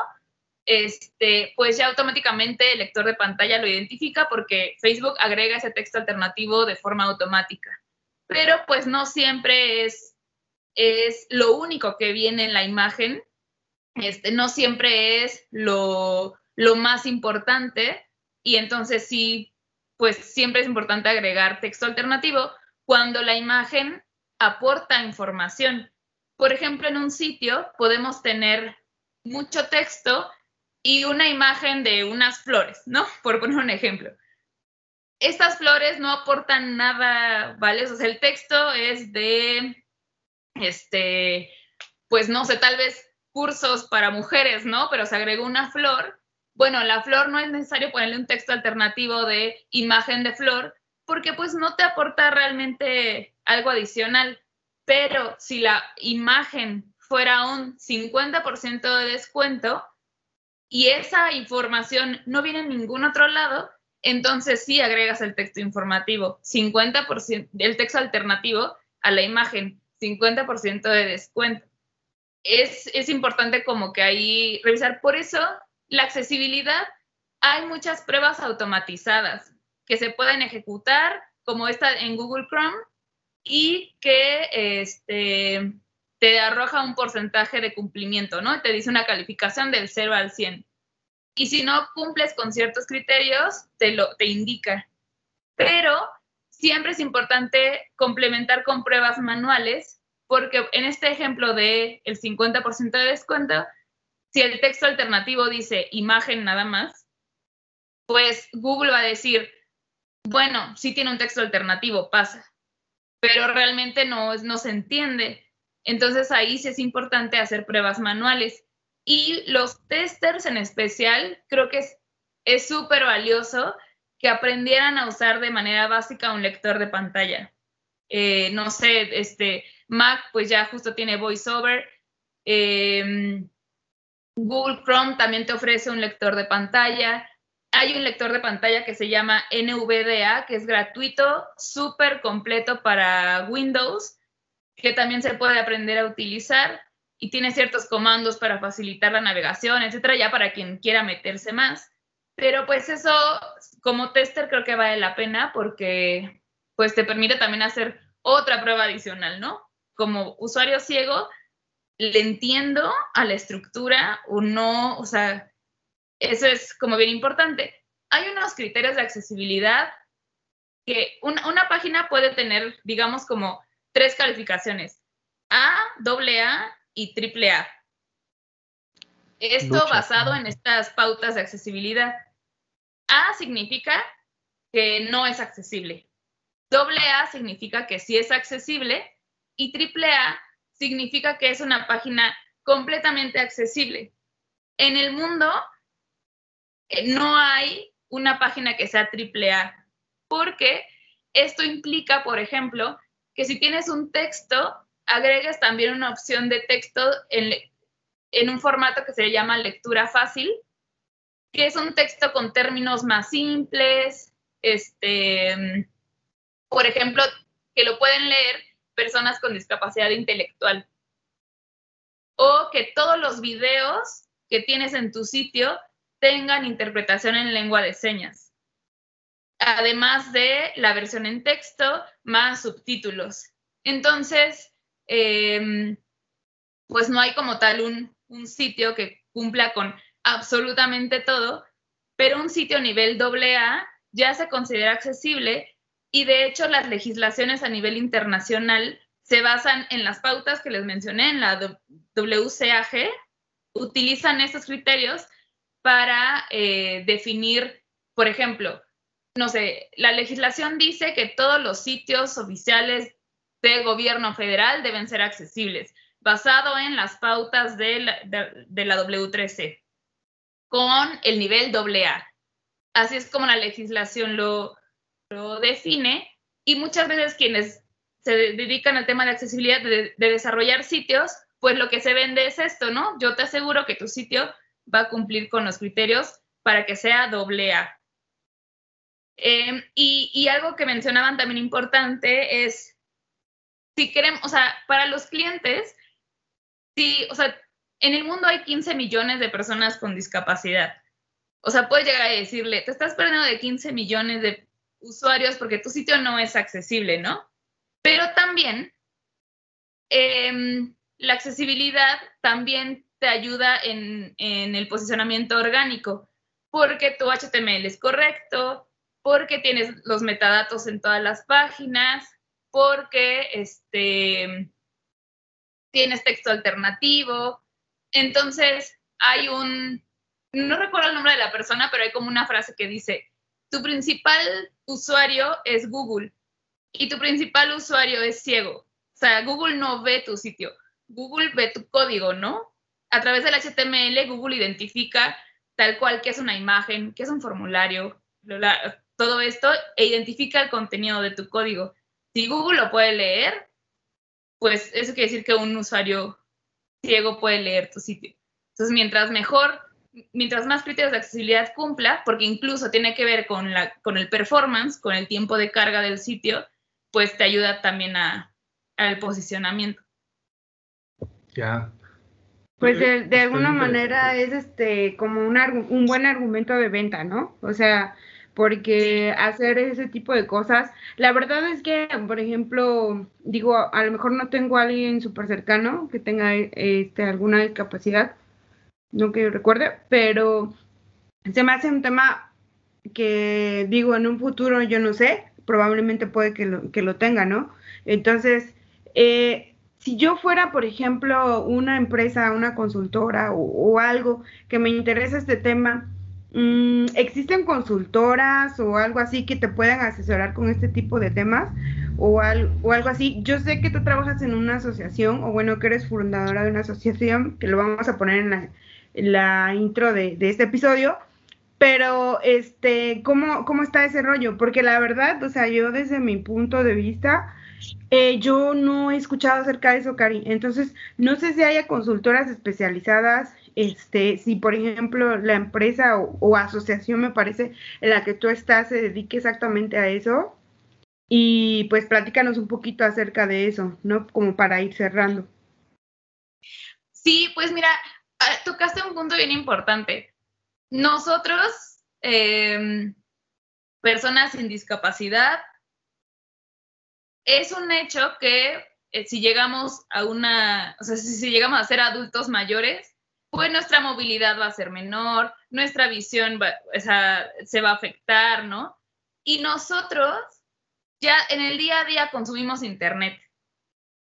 este, pues ya automáticamente el lector de pantalla lo identifica porque Facebook agrega ese texto alternativo de forma automática. Pero pues no siempre es, es lo único que viene en la imagen, este, no siempre es lo, lo más importante y entonces sí, pues siempre es importante agregar texto alternativo cuando la imagen aporta información por ejemplo, en un sitio podemos tener mucho texto y una imagen de unas flores, ¿no? Por poner un ejemplo. Estas flores no aportan nada, ¿vale? O el texto es de, este, pues no sé, tal vez cursos para mujeres, ¿no? Pero se agregó una flor. Bueno, la flor no es necesario ponerle un texto alternativo de imagen de flor, porque pues no te aporta realmente algo adicional. Pero si la imagen fuera un 50% de descuento y esa información no viene en ningún otro lado, entonces sí agregas el texto informativo, 50% del texto alternativo a la imagen, 50% de descuento. Es, es importante como que ahí revisar. Por eso, la accesibilidad, hay muchas pruebas automatizadas que se pueden ejecutar, como esta en Google Chrome, y que este, te arroja un porcentaje de cumplimiento, ¿no? Te dice una calificación del 0 al 100. Y si no cumples con ciertos criterios, te lo te indica. Pero siempre es importante complementar con pruebas manuales, porque en este ejemplo de el 50% de descuento, si el texto alternativo dice imagen nada más, pues Google va a decir, bueno, sí tiene un texto alternativo, pasa, pero realmente no, no se entiende. Entonces ahí sí es importante hacer pruebas manuales. Y los testers en especial, creo que es súper valioso que aprendieran a usar de manera básica un lector de pantalla. Eh, no sé, este, Mac pues ya justo tiene VoiceOver. Em, Google Chrome también te ofrece un lector de pantalla. Hay un lector de pantalla que se llama NVDA, que es gratuito, súper completo para Windows, que también se puede aprender a utilizar y tiene ciertos comandos para facilitar la navegación, etcétera, ya para quien quiera meterse más. Pero pues eso, como tester, creo que vale la pena porque pues te permite también hacer otra prueba adicional, ¿no? Como usuario ciego, le entiendo a la estructura o no, o sea, eso es como bien importante. Hay unos criterios de accesibilidad que una, página puede tener, digamos, como tres calificaciones, A, AA y AAA. Esto basado en estas pautas de accesibilidad. A significa que no es accesible. Doble A significa que sí es accesible y triple A significa que es una página completamente accesible. En el mundo no hay una página que sea triple A porque esto implica, por ejemplo, que si tienes un texto, agregues también una opción de texto en, en un formato que se llama lectura fácil que es un texto con términos más simples, este, por ejemplo, que lo pueden leer personas con discapacidad intelectual. O que todos los videos que tienes en tu sitio tengan interpretación en lengua de señas. Además de la versión en texto más subtítulos. Entonces, em, pues no hay como tal un, un sitio que cumpla con absolutamente todo, pero un sitio a nivel AA ya se considera accesible y de hecho las legislaciones a nivel internacional se basan en las pautas que les mencioné en la WCAG, utilizan estos criterios para eh, definir, por ejemplo, no sé, la legislación dice que todos los sitios oficiales de gobierno federal deben ser accesibles, basado en las pautas de la, de la W3C con el nivel AA. Así es como la legislación lo, define y muchas veces quienes se dedican al tema de accesibilidad, de, desarrollar sitios, pues lo que se vende es esto, ¿no? Yo te aseguro que tu sitio va a cumplir con los criterios para que sea AA. Em, y, y, algo que mencionaban también importante es, si queremos, o sea, para los clientes, si, o sea, en el mundo hay 15 millones de personas con discapacidad. O sea, puedes llegar a decirle, te estás perdiendo de 15 millones de usuarios porque tu sitio no es accesible, ¿no? Pero también em, la accesibilidad también te ayuda en, el posicionamiento orgánico, porque tu HTML es correcto, porque tienes los metadatos en todas las páginas, porque este, tienes texto alternativo, entonces, hay un, no recuerdo el nombre de la persona, pero hay como una frase que dice, tu principal usuario es Google y tu principal usuario es ciego. O sea, Google no ve tu sitio, Google ve tu código, ¿no? A través del HTML, Google identifica tal cual que es una imagen, que es un formulario, todo esto, e identifica el contenido de tu código. Si Google lo puede leer, pues eso quiere decir que un usuario ciego puede leer tu sitio. Entonces, mientras mejor, mientras más criterios de accesibilidad cumpla, porque incluso tiene que ver con, la, con el performance, con el tiempo de carga del sitio, pues te ayuda también a, al posicionamiento. Ya. Pues de, alguna manera es este como un, un buen argumento de venta, ¿no? O sea, porque hacer ese tipo de cosas, la verdad es que, por ejemplo, digo, a lo mejor no tengo a alguien súper cercano que tenga este, alguna discapacidad, no que recuerde, pero se me hace un tema que, digo, en un futuro yo no sé, probablemente puede que lo, que lo tenga, ¿no? Entonces, eh, si yo fuera, por ejemplo, una empresa, una consultora o algo que me interesa este tema, mm, ¿existen consultoras o algo así que te puedan asesorar con este tipo de temas? O, algo así. Yo sé que tú trabajas en una asociación, o bueno, que eres fundadora de una asociación, que lo vamos a poner en la, intro de, de, este episodio, pero, este, ¿cómo, ¿cómo está ese rollo? Porque la verdad, o sea, yo desde mi punto de vista, eh, yo no he escuchado acerca de eso, Cari. Entonces, no sé si haya consultoras especializadas, este, si por ejemplo la empresa o, asociación, me parece, en la que tú estás se dedique exactamente a eso. Y pues platícanos un poquito acerca de eso, ¿no? Como para ir cerrando. Sí, pues mira, ah, tocaste un punto bien importante. Nosotros, em, personas sin discapacidad, es un hecho que eh, si llegamos a una, o sea, si, llegamos a ser adultos mayores, pues nuestra movilidad va a ser menor, nuestra visión se va a afectar, ¿no? Y nosotros ya en el día a día consumimos Internet.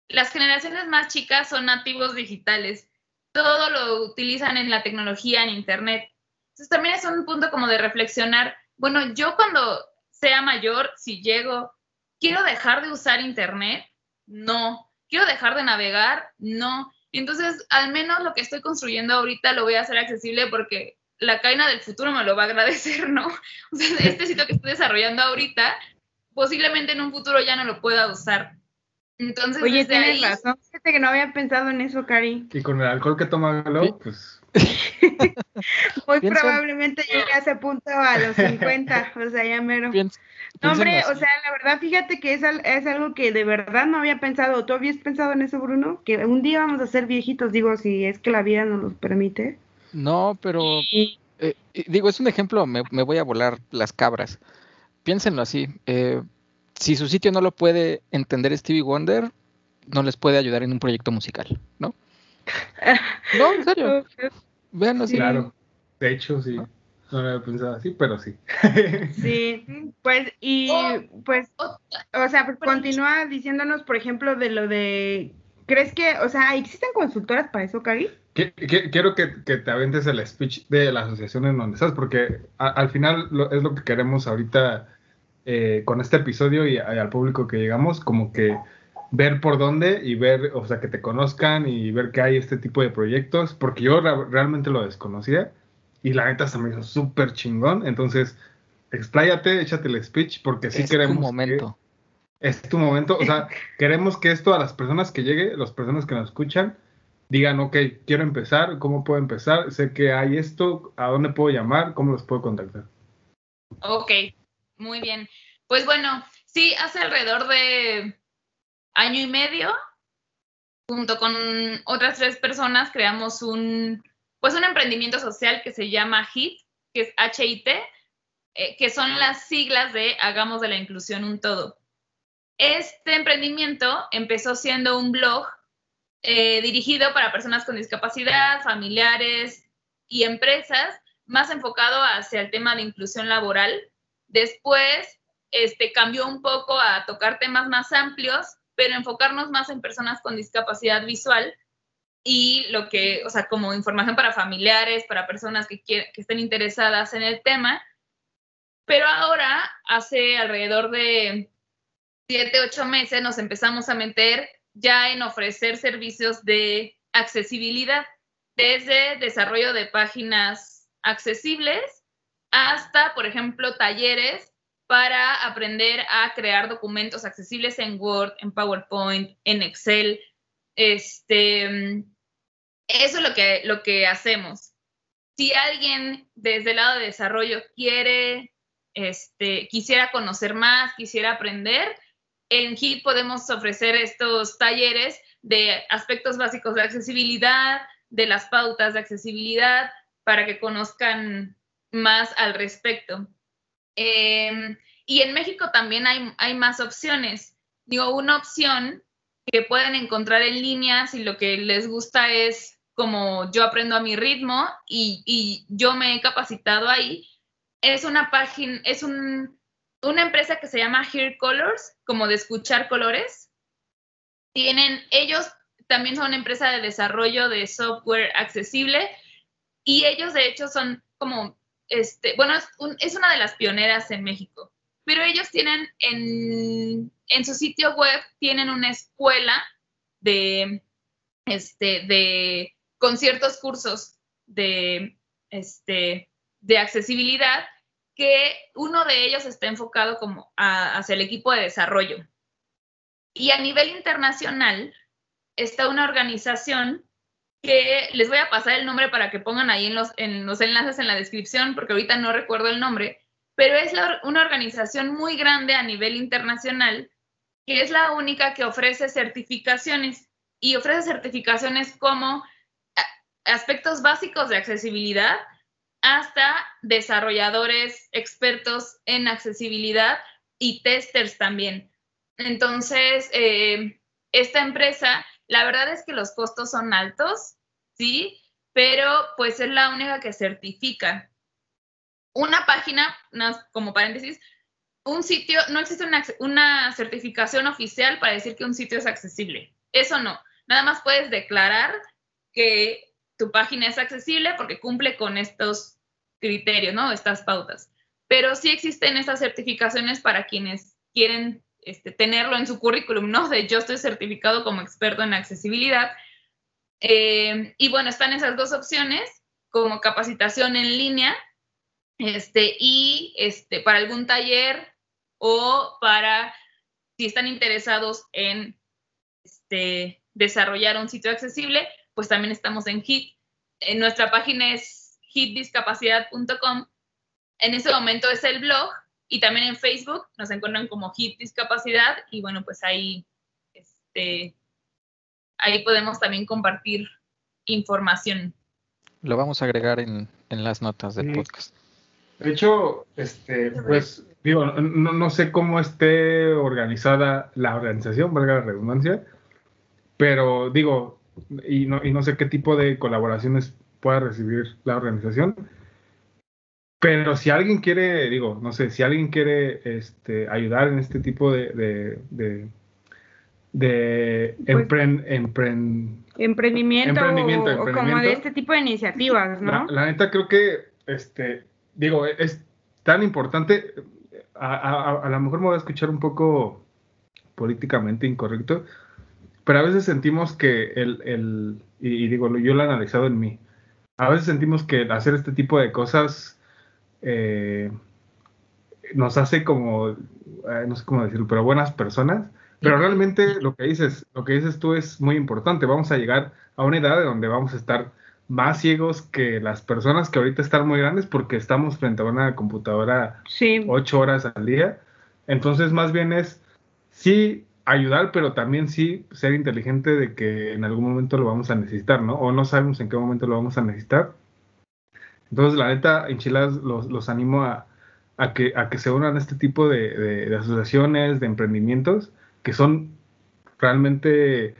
Las generaciones más chicas son nativos digitales, todo lo utilizan en la tecnología, en Internet. Entonces también es un punto como de reflexionar, bueno, yo cuando sea mayor, si llego ¿Quiero dejar de usar Internet? No. ¿Quiero dejar de navegar? No. Entonces, al menos lo que estoy construyendo ahorita lo voy a hacer accesible porque la cadena del futuro me lo va a agradecer, ¿no? O sea, este sitio que estoy desarrollando ahorita, posiblemente en un futuro ya no lo pueda usar. Entonces, Oye, tienes razón. Fíjate que no había pensado en eso, Cari. Y con el alcohol que toma Galo, pues. Muy probablemente llegue a ese punto a los 50, o sea, ya mero hombre, o sea, la verdad, fíjate que es, es algo que de verdad no había pensado. ¿Tú habías pensado en eso, Bruno? Que un día vamos a ser viejitos, digo, si es que la vida nos lo permite. No, pero eh, digo, es un ejemplo, me, voy a volar las cabras. Piénsenlo así. Eh, si su sitio no lo puede entender Stevie Wonder, no les puede ayudar en un proyecto musical, ¿no? no, en serio. Vean así. Claro, de hecho, sí. No lo había pensado así, pero sí. Sí, pues, y pues, o sea, pues, continúa diciéndonos, por ejemplo, de lo de, ¿crees que, o sea, existen consultoras para eso, Cari? Quiero que, te aventes el speech de la asociación en donde estás, porque al final es lo que queremos ahorita eh, con este episodio y, al público que llegamos, como que ver por dónde y ver, o sea, que te conozcan y ver que hay este tipo de proyectos, porque yo realmente lo desconocía y la neta se me hizo súper chingón. Entonces, expláyate, échate el speech, porque sí queremos. Es tu momento. es tu momento. O sea, queremos que esto a las personas que llegue, las personas que nos escuchan, digan, ok, quiero empezar, ¿cómo puedo empezar? Sé que hay esto, ¿a dónde puedo llamar? ¿Cómo los puedo contactar? Ok, muy bien. Pues bueno, sí, hace alrededor de año y medio, junto con otras tres personas, creamos un pues un emprendimiento social que se llama HIT, que es HIT, eh, que son las siglas de Hagamos de la Inclusión un Todo. Este emprendimiento empezó siendo un blog eh, dirigido para personas con discapacidad, familiares y empresas, más enfocado hacia el tema de inclusión laboral. Después este, cambió un poco a tocar temas más amplios, pero enfocarnos más en personas con discapacidad visual y lo que, o sea, como información para familiares, para personas que, que estén interesadas en el tema. Pero ahora, hace alrededor de siete, ocho meses, nos empezamos a meter ya en ofrecer servicios de accesibilidad, desde desarrollo de páginas accesibles hasta, por ejemplo, talleres para aprender a crear documentos accesibles en Word, en PowerPoint, en Excel, este, eso es lo que, lo que hacemos. Si alguien desde el lado de desarrollo quiere, este, quisiera conocer más, quisiera aprender, en HIT podemos ofrecer estos talleres de aspectos básicos de accesibilidad, de las pautas de accesibilidad, para que conozcan más al respecto. Em, y en México también hay, hay más opciones. Digo, una opción que pueden encontrar en línea si lo que les gusta es como yo aprendo a mi ritmo y, yo me he capacitado ahí. Es una página, es una empresa que se llama Hear Colors, como de escuchar colores. Tienen, ellos también son una empresa de desarrollo de software accesible y ellos de hecho son como este, bueno, es, una de las pioneras en México, pero ellos tienen en, en su sitio web, tienen una escuela de, este, de, con ciertos cursos de, este, de accesibilidad, que uno de ellos está enfocado como hacia el equipo de desarrollo. Y a nivel internacional está una organización que les voy a pasar el nombre para que pongan ahí en los, en los enlaces en la descripción, porque ahorita no recuerdo el nombre, pero es una organización muy grande a nivel internacional, que es la única que ofrece certificaciones y ofrece certificaciones como aspectos básicos de accesibilidad hasta desarrolladores expertos en accesibilidad y testers también. Entonces, eh, esta empresa la verdad es que los costos son altos, ¿sí? Pero pues es la única que certifica. Una página, como paréntesis, un sitio, no existe una, una certificación oficial para decir que un sitio es accesible. Eso no. Nada más puedes declarar que tu página es accesible porque cumple con estos criterios, ¿no? Estas pautas. Pero sí existen estas certificaciones para quienes quieren este, tenerlo en su currículum, ¿no? De yo estoy certificado como experto en accesibilidad. Eh, y bueno, están esas dos opciones, como capacitación en línea, este, y este, para algún taller o para si están interesados en este, desarrollar un sitio accesible, pues también estamos en HIT. En nuestra página es hitdiscapacidad.com. En ese momento es el blog y también en Facebook nos encuentran como HIT Discapacidad y bueno, pues ahí, este, ahí podemos también compartir información. Lo vamos a agregar en, las notas del podcast. De hecho, este, pues digo, no, no, sé cómo esté organizada la organización, valga la redundancia, pero digo, y no, y no sé qué tipo de colaboraciones pueda recibir la organización, pero si alguien quiere, digo, no sé, si alguien quiere este, ayudar en este tipo de, de, de, de pues emprendimiento, o, como de este tipo de iniciativas, ¿no? La, neta creo que, este, digo, es tan importante, a, a, lo mejor me voy a escuchar un poco políticamente incorrecto, pero a veces sentimos que el, el y, y digo, yo lo he analizado en mí, a veces sentimos que hacer este tipo de cosas eh, nos hace como, eh, no sé cómo decirlo, pero buenas personas. Pero realmente lo que dices, lo que dices tú es muy importante. Vamos a llegar a una edad de donde vamos a estar más ciegos que las personas que ahorita están muy grandes porque estamos frente a una computadora ocho horas al día. Entonces, más bien es sí ayudar, pero también sí ser inteligente de que en algún momento lo vamos a necesitar, ¿no? O no sabemos en qué momento lo vamos a necesitar. Entonces, la neta, Enchiladas los, los animo a, que, a que se unan a este tipo de, asociaciones, de emprendimientos, que son realmente,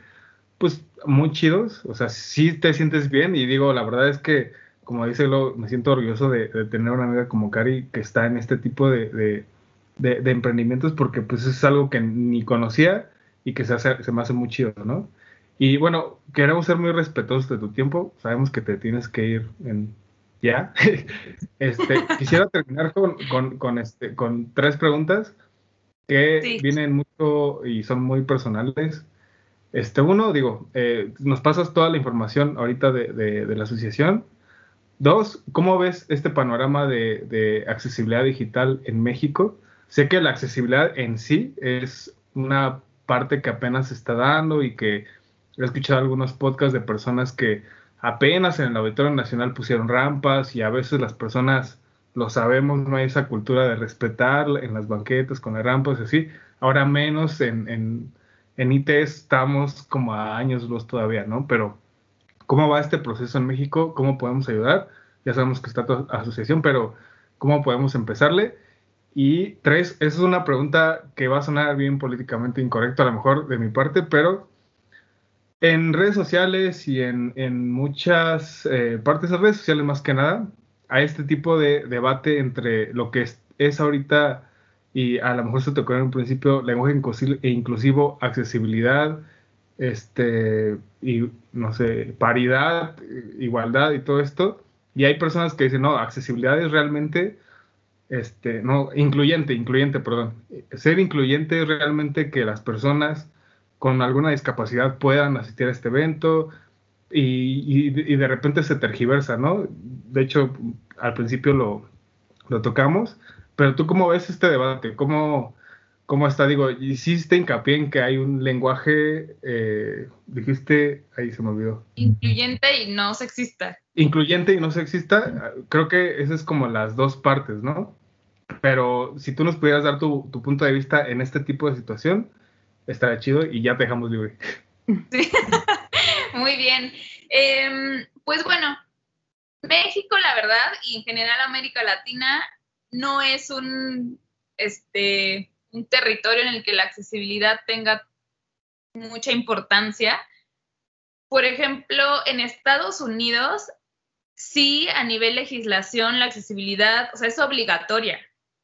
pues, muy chidos. O sea, sí te sientes bien y digo, la verdad es que, como dice lo, me siento orgulloso de, tener una amiga como Cari que está en este tipo de, emprendimientos porque, pues, es algo que ni conocía y que se, hace, se me hace muy chido, ¿no? Y bueno, queremos ser muy respetuosos de tu tiempo. Sabemos que te tienes que ir en ya. Este, quisiera terminar con, este, con tres preguntas que vienen mucho y son muy personales. Este, uno, digo, eh, nos pasas toda la información ahorita de, la asociación. Dos, ¿cómo ves este panorama de, accesibilidad digital en México? Sé que la accesibilidad en sí es una parte que apenas se está dando y que he escuchado algunos podcasts de personas que apenas en el Auditorio Nacional pusieron rampas y a veces las personas lo sabemos, no hay esa cultura de respetar en las banquetas con las rampas y así. Ahora menos en, en, en IT estamos como a años luz todavía, ¿no? Pero, ¿cómo va este proceso en México? ¿Cómo podemos ayudar? Ya sabemos que está tu asociación, pero ¿cómo podemos empezarle? Y tres, esa es una pregunta que va a sonar bien políticamente incorrecto a lo mejor de mi parte, pero en redes sociales y en, muchas eh, partes de redes sociales más que nada, hay este tipo de debate entre lo que es, ahorita y a lo mejor se tocó en un principio lenguaje inclusivo, accesibilidad, este, y no sé, paridad, igualdad y todo esto. Y hay personas que dicen, no, accesibilidad es realmente, este, no, incluyente, incluyente, perdón. Ser incluyente es realmente que las personas con alguna discapacidad puedan asistir a este evento y, y, de repente se tergiversa, ¿no? De hecho, al principio lo, lo tocamos, pero tú cómo ves este debate, cómo ¿Cómo está? Digo, hiciste hincapié en que hay un lenguaje, eh, dijiste, ahí se me olvidó. Incluyente y no sexista. Incluyente y no sexista, creo que esas es como las dos partes, ¿no? Pero si tú nos pudieras dar tu, punto de vista en este tipo de situación, estaría chido y ya te dejamos libre. Sí, muy bien. Em, pues bueno, México, la verdad, y en general América Latina, no es un, este, un territorio en el que la accesibilidad tenga mucha importancia. Por ejemplo, en Estados Unidos, sí, a nivel legislación, la accesibilidad, o sea, es obligatoria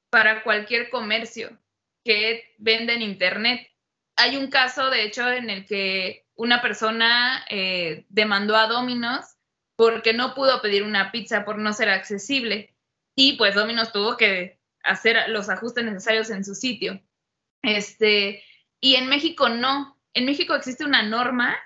para cualquier comercio que venda en Internet. Hay un caso, de hecho, en el que una persona eh, demandó a Domino's porque no pudo pedir una pizza por no ser accesible. Y pues Domino's tuvo que hacer los ajustes necesarios en su sitio. Este, y en México no. En México existe una norma,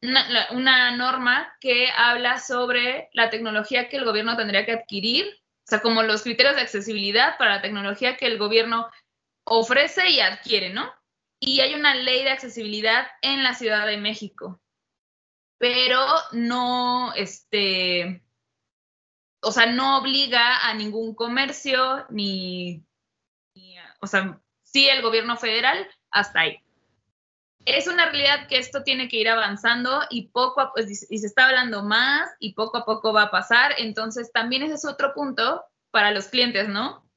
una, una, norma que habla sobre la tecnología que el gobierno tendría que adquirir, o sea, como los criterios de accesibilidad para la tecnología que el gobierno ofrece y adquiere, ¿no? Y hay una ley de accesibilidad en la Ciudad de México, pero no, este, o sea, no obliga a ningún comercio, ni, o sea, sí el gobierno federal, hasta ahí. Es una realidad que esto tiene que ir avanzando y poco a, pues, y se está hablando más y poco a poco va a pasar. Entonces, también ese es otro punto para los clientes, ¿no?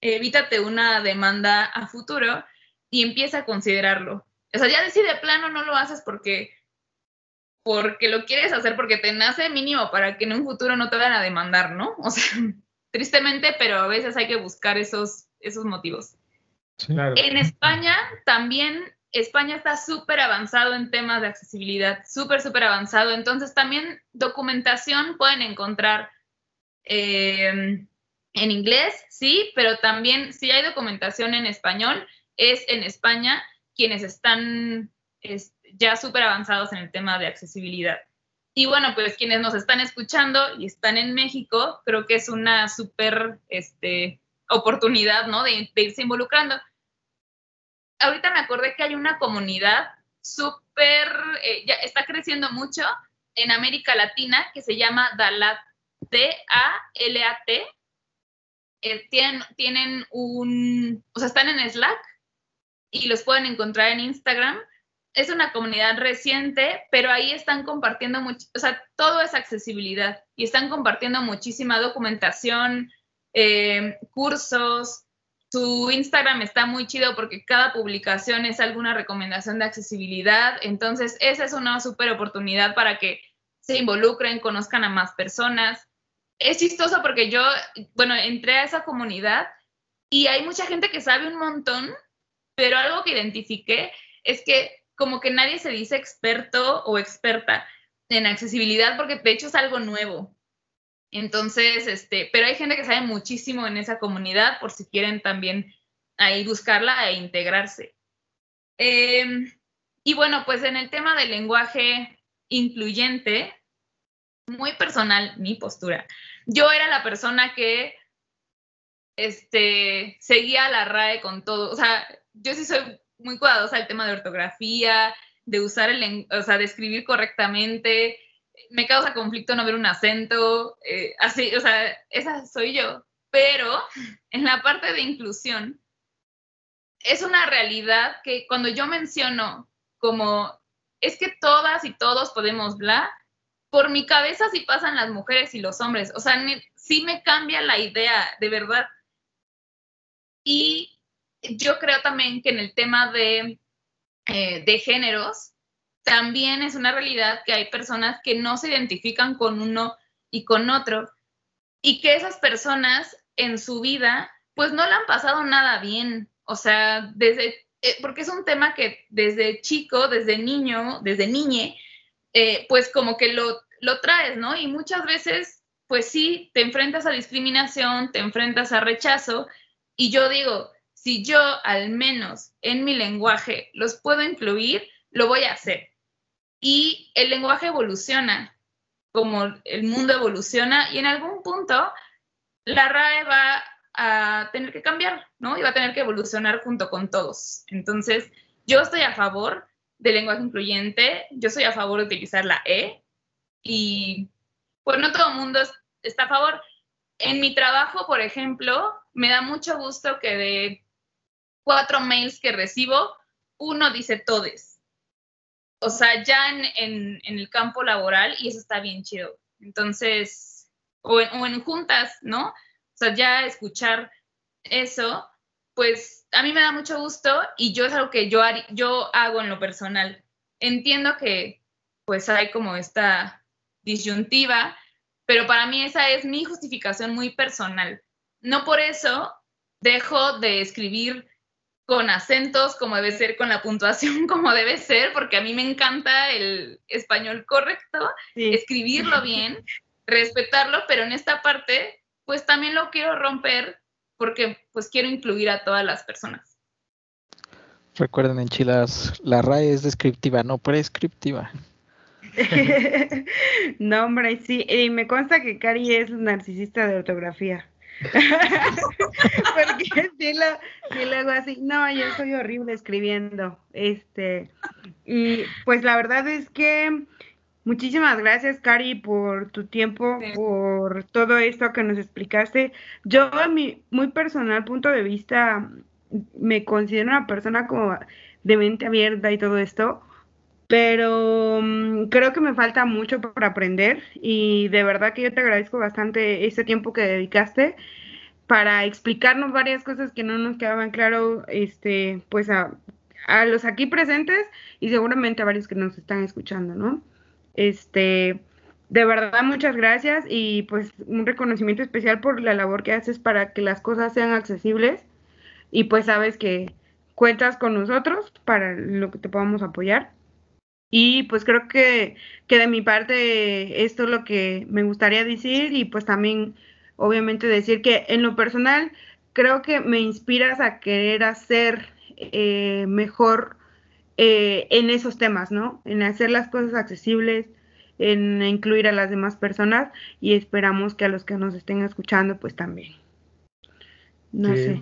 Evítate una demanda a futuro y empieza a considerarlo. O sea, ya decide plano no lo haces porque porque lo quieres hacer porque te nace mínimo para que en un futuro no te vayan a demandar, ¿no? O sea, tristemente, pero a veces hay que buscar esos, esos motivos. En España también, España está súper avanzado en temas de accesibilidad, súper, súper avanzado. Entonces también documentación pueden encontrar eh, en inglés, sí, pero también si hay documentación en español, es en España quienes están ya súper avanzados en el tema de accesibilidad. Y bueno, pues quienes nos están escuchando y están en México, creo que es una súper este, oportunidad, ¿no? De, irse involucrando. Ahorita me acordé que hay una comunidad súper, eh, ya está creciendo mucho en América Latina que se llama DALAT, D-A-L-A-T. Eh, tienen, tienen un, o sea, están en Slack y los pueden encontrar en Instagram es una comunidad reciente, pero ahí están compartiendo mucho, o sea, todo es accesibilidad y están compartiendo muchísima documentación, eh, cursos. Su Instagram está muy chido porque cada publicación es alguna recomendación de accesibilidad. Entonces, esa es una súper oportunidad para que se involucren, conozcan a más personas. Es chistoso porque yo, bueno, entré a esa comunidad y hay mucha gente que sabe un montón, pero algo que identifiqué es que como que nadie se dice experto o experta en accesibilidad porque de hecho es algo nuevo. Entonces, este, pero hay gente que sabe muchísimo en esa comunidad por si quieren también ahí buscarla e integrarse. Em, y bueno, pues en el tema del lenguaje incluyente, muy personal mi postura. Yo era la persona que este, seguía la RAE con todo. O sea, yo sí soy muy cuidadosa del tema de ortografía, de usar el, o sea, de escribir correctamente. Me causa conflicto no ver un acento, eh, así, o sea, esa soy yo. Pero en la parte de inclusión, es una realidad que cuando yo menciono como es que todas y todos podemos bla, por mi cabeza sí pasan las mujeres y los hombres, o sea, sí me cambia la idea, de verdad. Y yo creo también que en el tema de, eh, de géneros, también es una realidad que hay personas que no se identifican con uno y con otro y que esas personas en su vida pues no le han pasado nada bien. O sea, desde, eh, porque es un tema que desde chico, desde niño, desde niñe, eh, pues como que lo, lo traes, ¿no? Y muchas veces pues sí, te enfrentas a discriminación, te enfrentas a rechazo, y yo digo, si yo al menos en mi lenguaje los puedo incluir, lo voy a hacer. Y el lenguaje evoluciona, como el mundo evoluciona, y en algún punto la RAE va a tener que cambiar, ¿no? Y va a tener que evolucionar junto con todos. Entonces, yo estoy a favor del lenguaje incluyente, yo estoy a favor de utilizar la E, y pues no todo el mundo está a favor. En mi trabajo, por ejemplo, me da mucho gusto que de cuatro mails que recibo, uno dice todes. O sea, ya en, el campo laboral y eso está bien chido. Entonces, o en, juntas, ¿no? O sea, ya escuchar eso, pues a mí me da mucho gusto y yo es algo que yo, yo hago en lo personal. Entiendo que pues hay como esta disyuntiva, pero para mí esa es mi justificación muy personal. No por eso dejo de escribir con acentos como debe ser, con la puntuación como debe ser, porque a mí me encanta el español correcto, escribirlo bien, respetarlo, pero en esta parte, pues también lo quiero romper porque pues quiero incluir a todas las personas. Recuerden, en Chilas, la RAE es descriptiva, no prescriptiva. no, hombre, sí, y me consta que Cari es narcisista de ortografía. Porque si lo, hago así, no, yo soy horrible escribiendo. Este, y pues la verdad es que muchísimas gracias, Cari, por tu tiempo, por todo esto que nos explicaste. Yo, a mi muy personal punto de vista, me considero una persona como de mente abierta y todo esto pero mm, creo que me falta mucho por aprender y de verdad que yo te agradezco bastante ese tiempo que dedicaste para explicarnos varias cosas que no nos quedaban claro, este, pues a, a los aquí presentes y seguramente a varios que nos están escuchando, ¿no? Este, de verdad muchas gracias y pues un reconocimiento especial por la labor que haces para que las cosas sean accesibles y pues sabes que cuentas con nosotros para lo que te podamos apoyar. Y pues creo que, que de mi parte esto es lo que me gustaría decir y pues también obviamente decir que en lo personal creo que me inspiras a querer hacer eh, mejor eh, en esos temas, ¿no? En hacer las cosas accesibles, en incluir a las demás personas y esperamos que a los que nos estén escuchando pues también. No sé.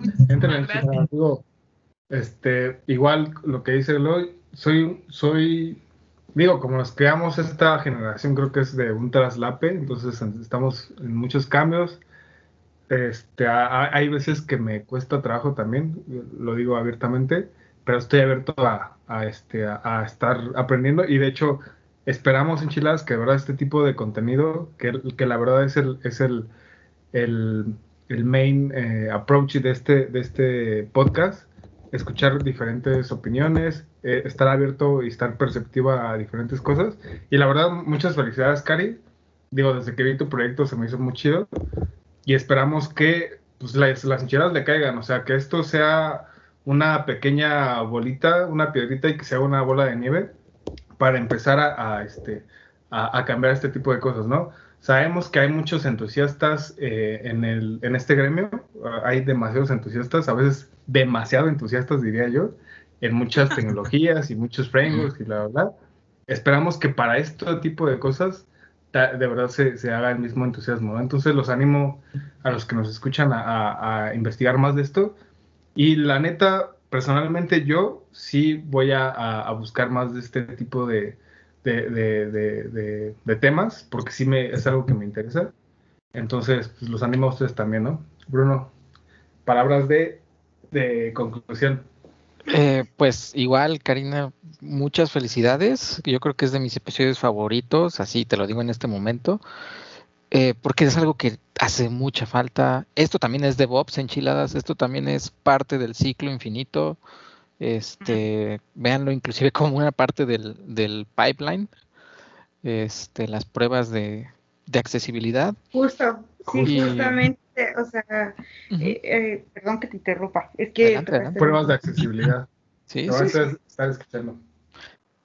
este, igual lo que dice Eloy, soy, soy digo, como nos creamos esta generación, creo que es de un traslape, entonces estamos en muchos cambios. Este, hay veces que me cuesta trabajo también, lo digo abiertamente, pero estoy abierto a, este, a, estar aprendiendo y de hecho esperamos en Chilas que de verdad este tipo de contenido, que, que la verdad es el, es el, el, el main eh, approach de este, de este podcast, escuchar diferentes opiniones, eh, estar abierto y estar perceptiva a diferentes cosas. Y la verdad, muchas felicidades, Cari. Digo, desde que vi tu proyecto se me hizo muy chido. Y esperamos que pues, las, las hinchadas le caigan. O sea, que esto sea una pequeña bolita, una piedrita y que sea una bola de nieve para empezar a, este, a, cambiar este tipo de cosas, ¿no? Sabemos que hay muchos entusiastas eh, en, el, en este gremio, hay demasiados entusiastas, a veces demasiado entusiastas diría yo, en muchas tecnologías y muchos frameworks y bla, bla, Esperamos que para este tipo de cosas de verdad se, se haga el mismo entusiasmo. Entonces los animo a los que nos escuchan a, investigar más de esto. Y la neta, personalmente yo sí voy a, buscar más de este tipo de, de, de, temas, porque sí me, es algo que me interesa. Entonces, pues, los animo a ustedes también, ¿no? Bruno, palabras de, conclusión. Eh, pues igual, Karina, muchas felicidades. Yo creo que es de mis episodios favoritos, así te lo digo en este momento, eh, porque es algo que hace mucha falta. Esto también es de Bobs enchiladas, esto también es parte del ciclo infinito. Este, véanlo inclusive como una parte del, del pipeline, este, las pruebas de, de accesibilidad. Justo, sí, justamente o sea, eh, eh, perdón que te interrumpa, es que... Pruebas de accesibilidad. Sí, sí, escuchando.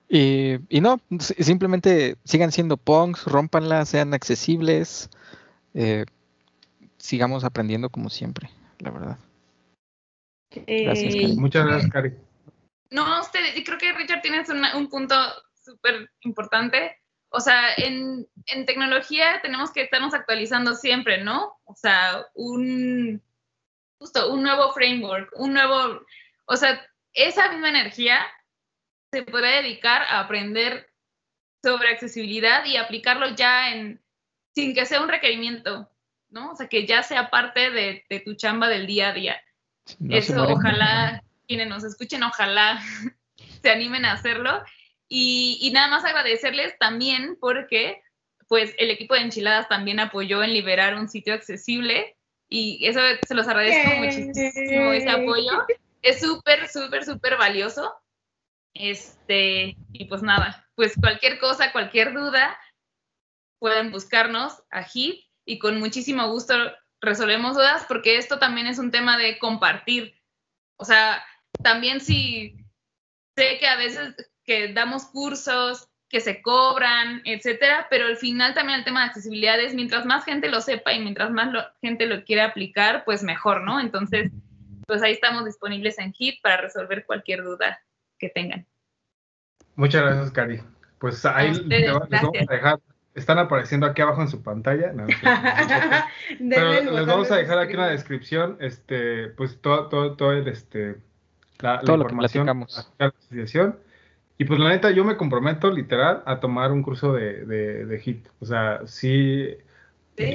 Y, y, no, simplemente sigan siendo punks, rompanlas, sean accesibles, eh, sigamos aprendiendo como siempre, la verdad. Gracias, eh, Muchas gracias, Cari. No, usted, creo que Richard tienes un punto súper importante. O sea, en, en, tecnología tenemos que estarnos actualizando siempre, ¿no? O sea, un, justo, un nuevo framework, un nuevo, o sea, esa misma energía se puede dedicar a aprender sobre accesibilidad y aplicarlo ya en, sin que sea un requerimiento, ¿no? O sea, que ya sea parte de, de tu chamba del día a día. Eso, ojalá, quienes nos escuchen, ojalá se animen a hacerlo. Y, y, nada más agradecerles también porque, pues, el equipo de Enchiladas también apoyó en liberar un sitio accesible y eso se los agradezco muchísimo, ese apoyo. Es súper, súper, súper valioso. Este, y pues nada, pues cualquier cosa, cualquier duda, pueden buscarnos a HIT y con muchísimo gusto resolvemos dudas porque esto también es un tema de compartir. O sea, también si sé que a veces que damos cursos que se cobran, etcétera, pero al final también el tema de accesibilidad es mientras más gente lo sepa y mientras más gente lo quiera aplicar, pues mejor, ¿no? Entonces, pues ahí estamos disponibles en HIT para resolver cualquier duda que tengan. Muchas gracias, Cari. Pues ahí les vamos a dejar, están apareciendo aquí abajo en su pantalla. pero les vamos a dejar aquí una descripción, este, pues todo, todo, todo el, este, la, todo lo información que platicamos. la asociación y pues la neta, yo me comprometo literal a tomar un curso de, de, HIT. O sea, sí,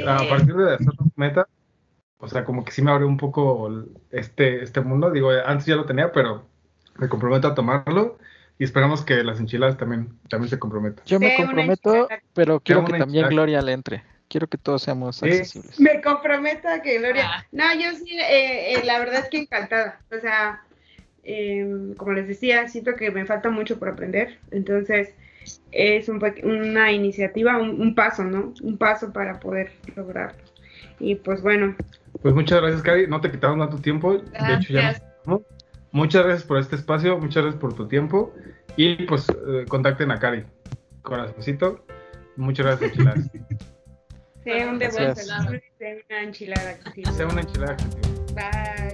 a partir de hacer meta, o sea, como que sí me abrió un poco este, este mundo. Digo, antes ya lo tenía, pero me comprometo a tomarlo y esperamos que las enchiladas también, también se comprometan. Yo me comprometo, pero quiero que también Gloria le entre. Quiero que todos seamos accesibles. Me comprometo a que Gloria. Ah. No, yo sí, eh, eh, la verdad es que encantada. O sea, Em, como les decía, siento que me falta mucho por aprender, entonces es una iniciativa, un, paso, ¿no? Un paso para poder lograrlo. Y pues bueno. Pues muchas gracias, Cari. No te quitamos tanto tiempo. De hecho, ya Muchas gracias por este espacio, muchas gracias por tu tiempo. Y pues eh, contacten a Cari. Corazoncito. Muchas gracias, enchiladas. Sea un de sea una enchilada. Sea una enchilada. Bye.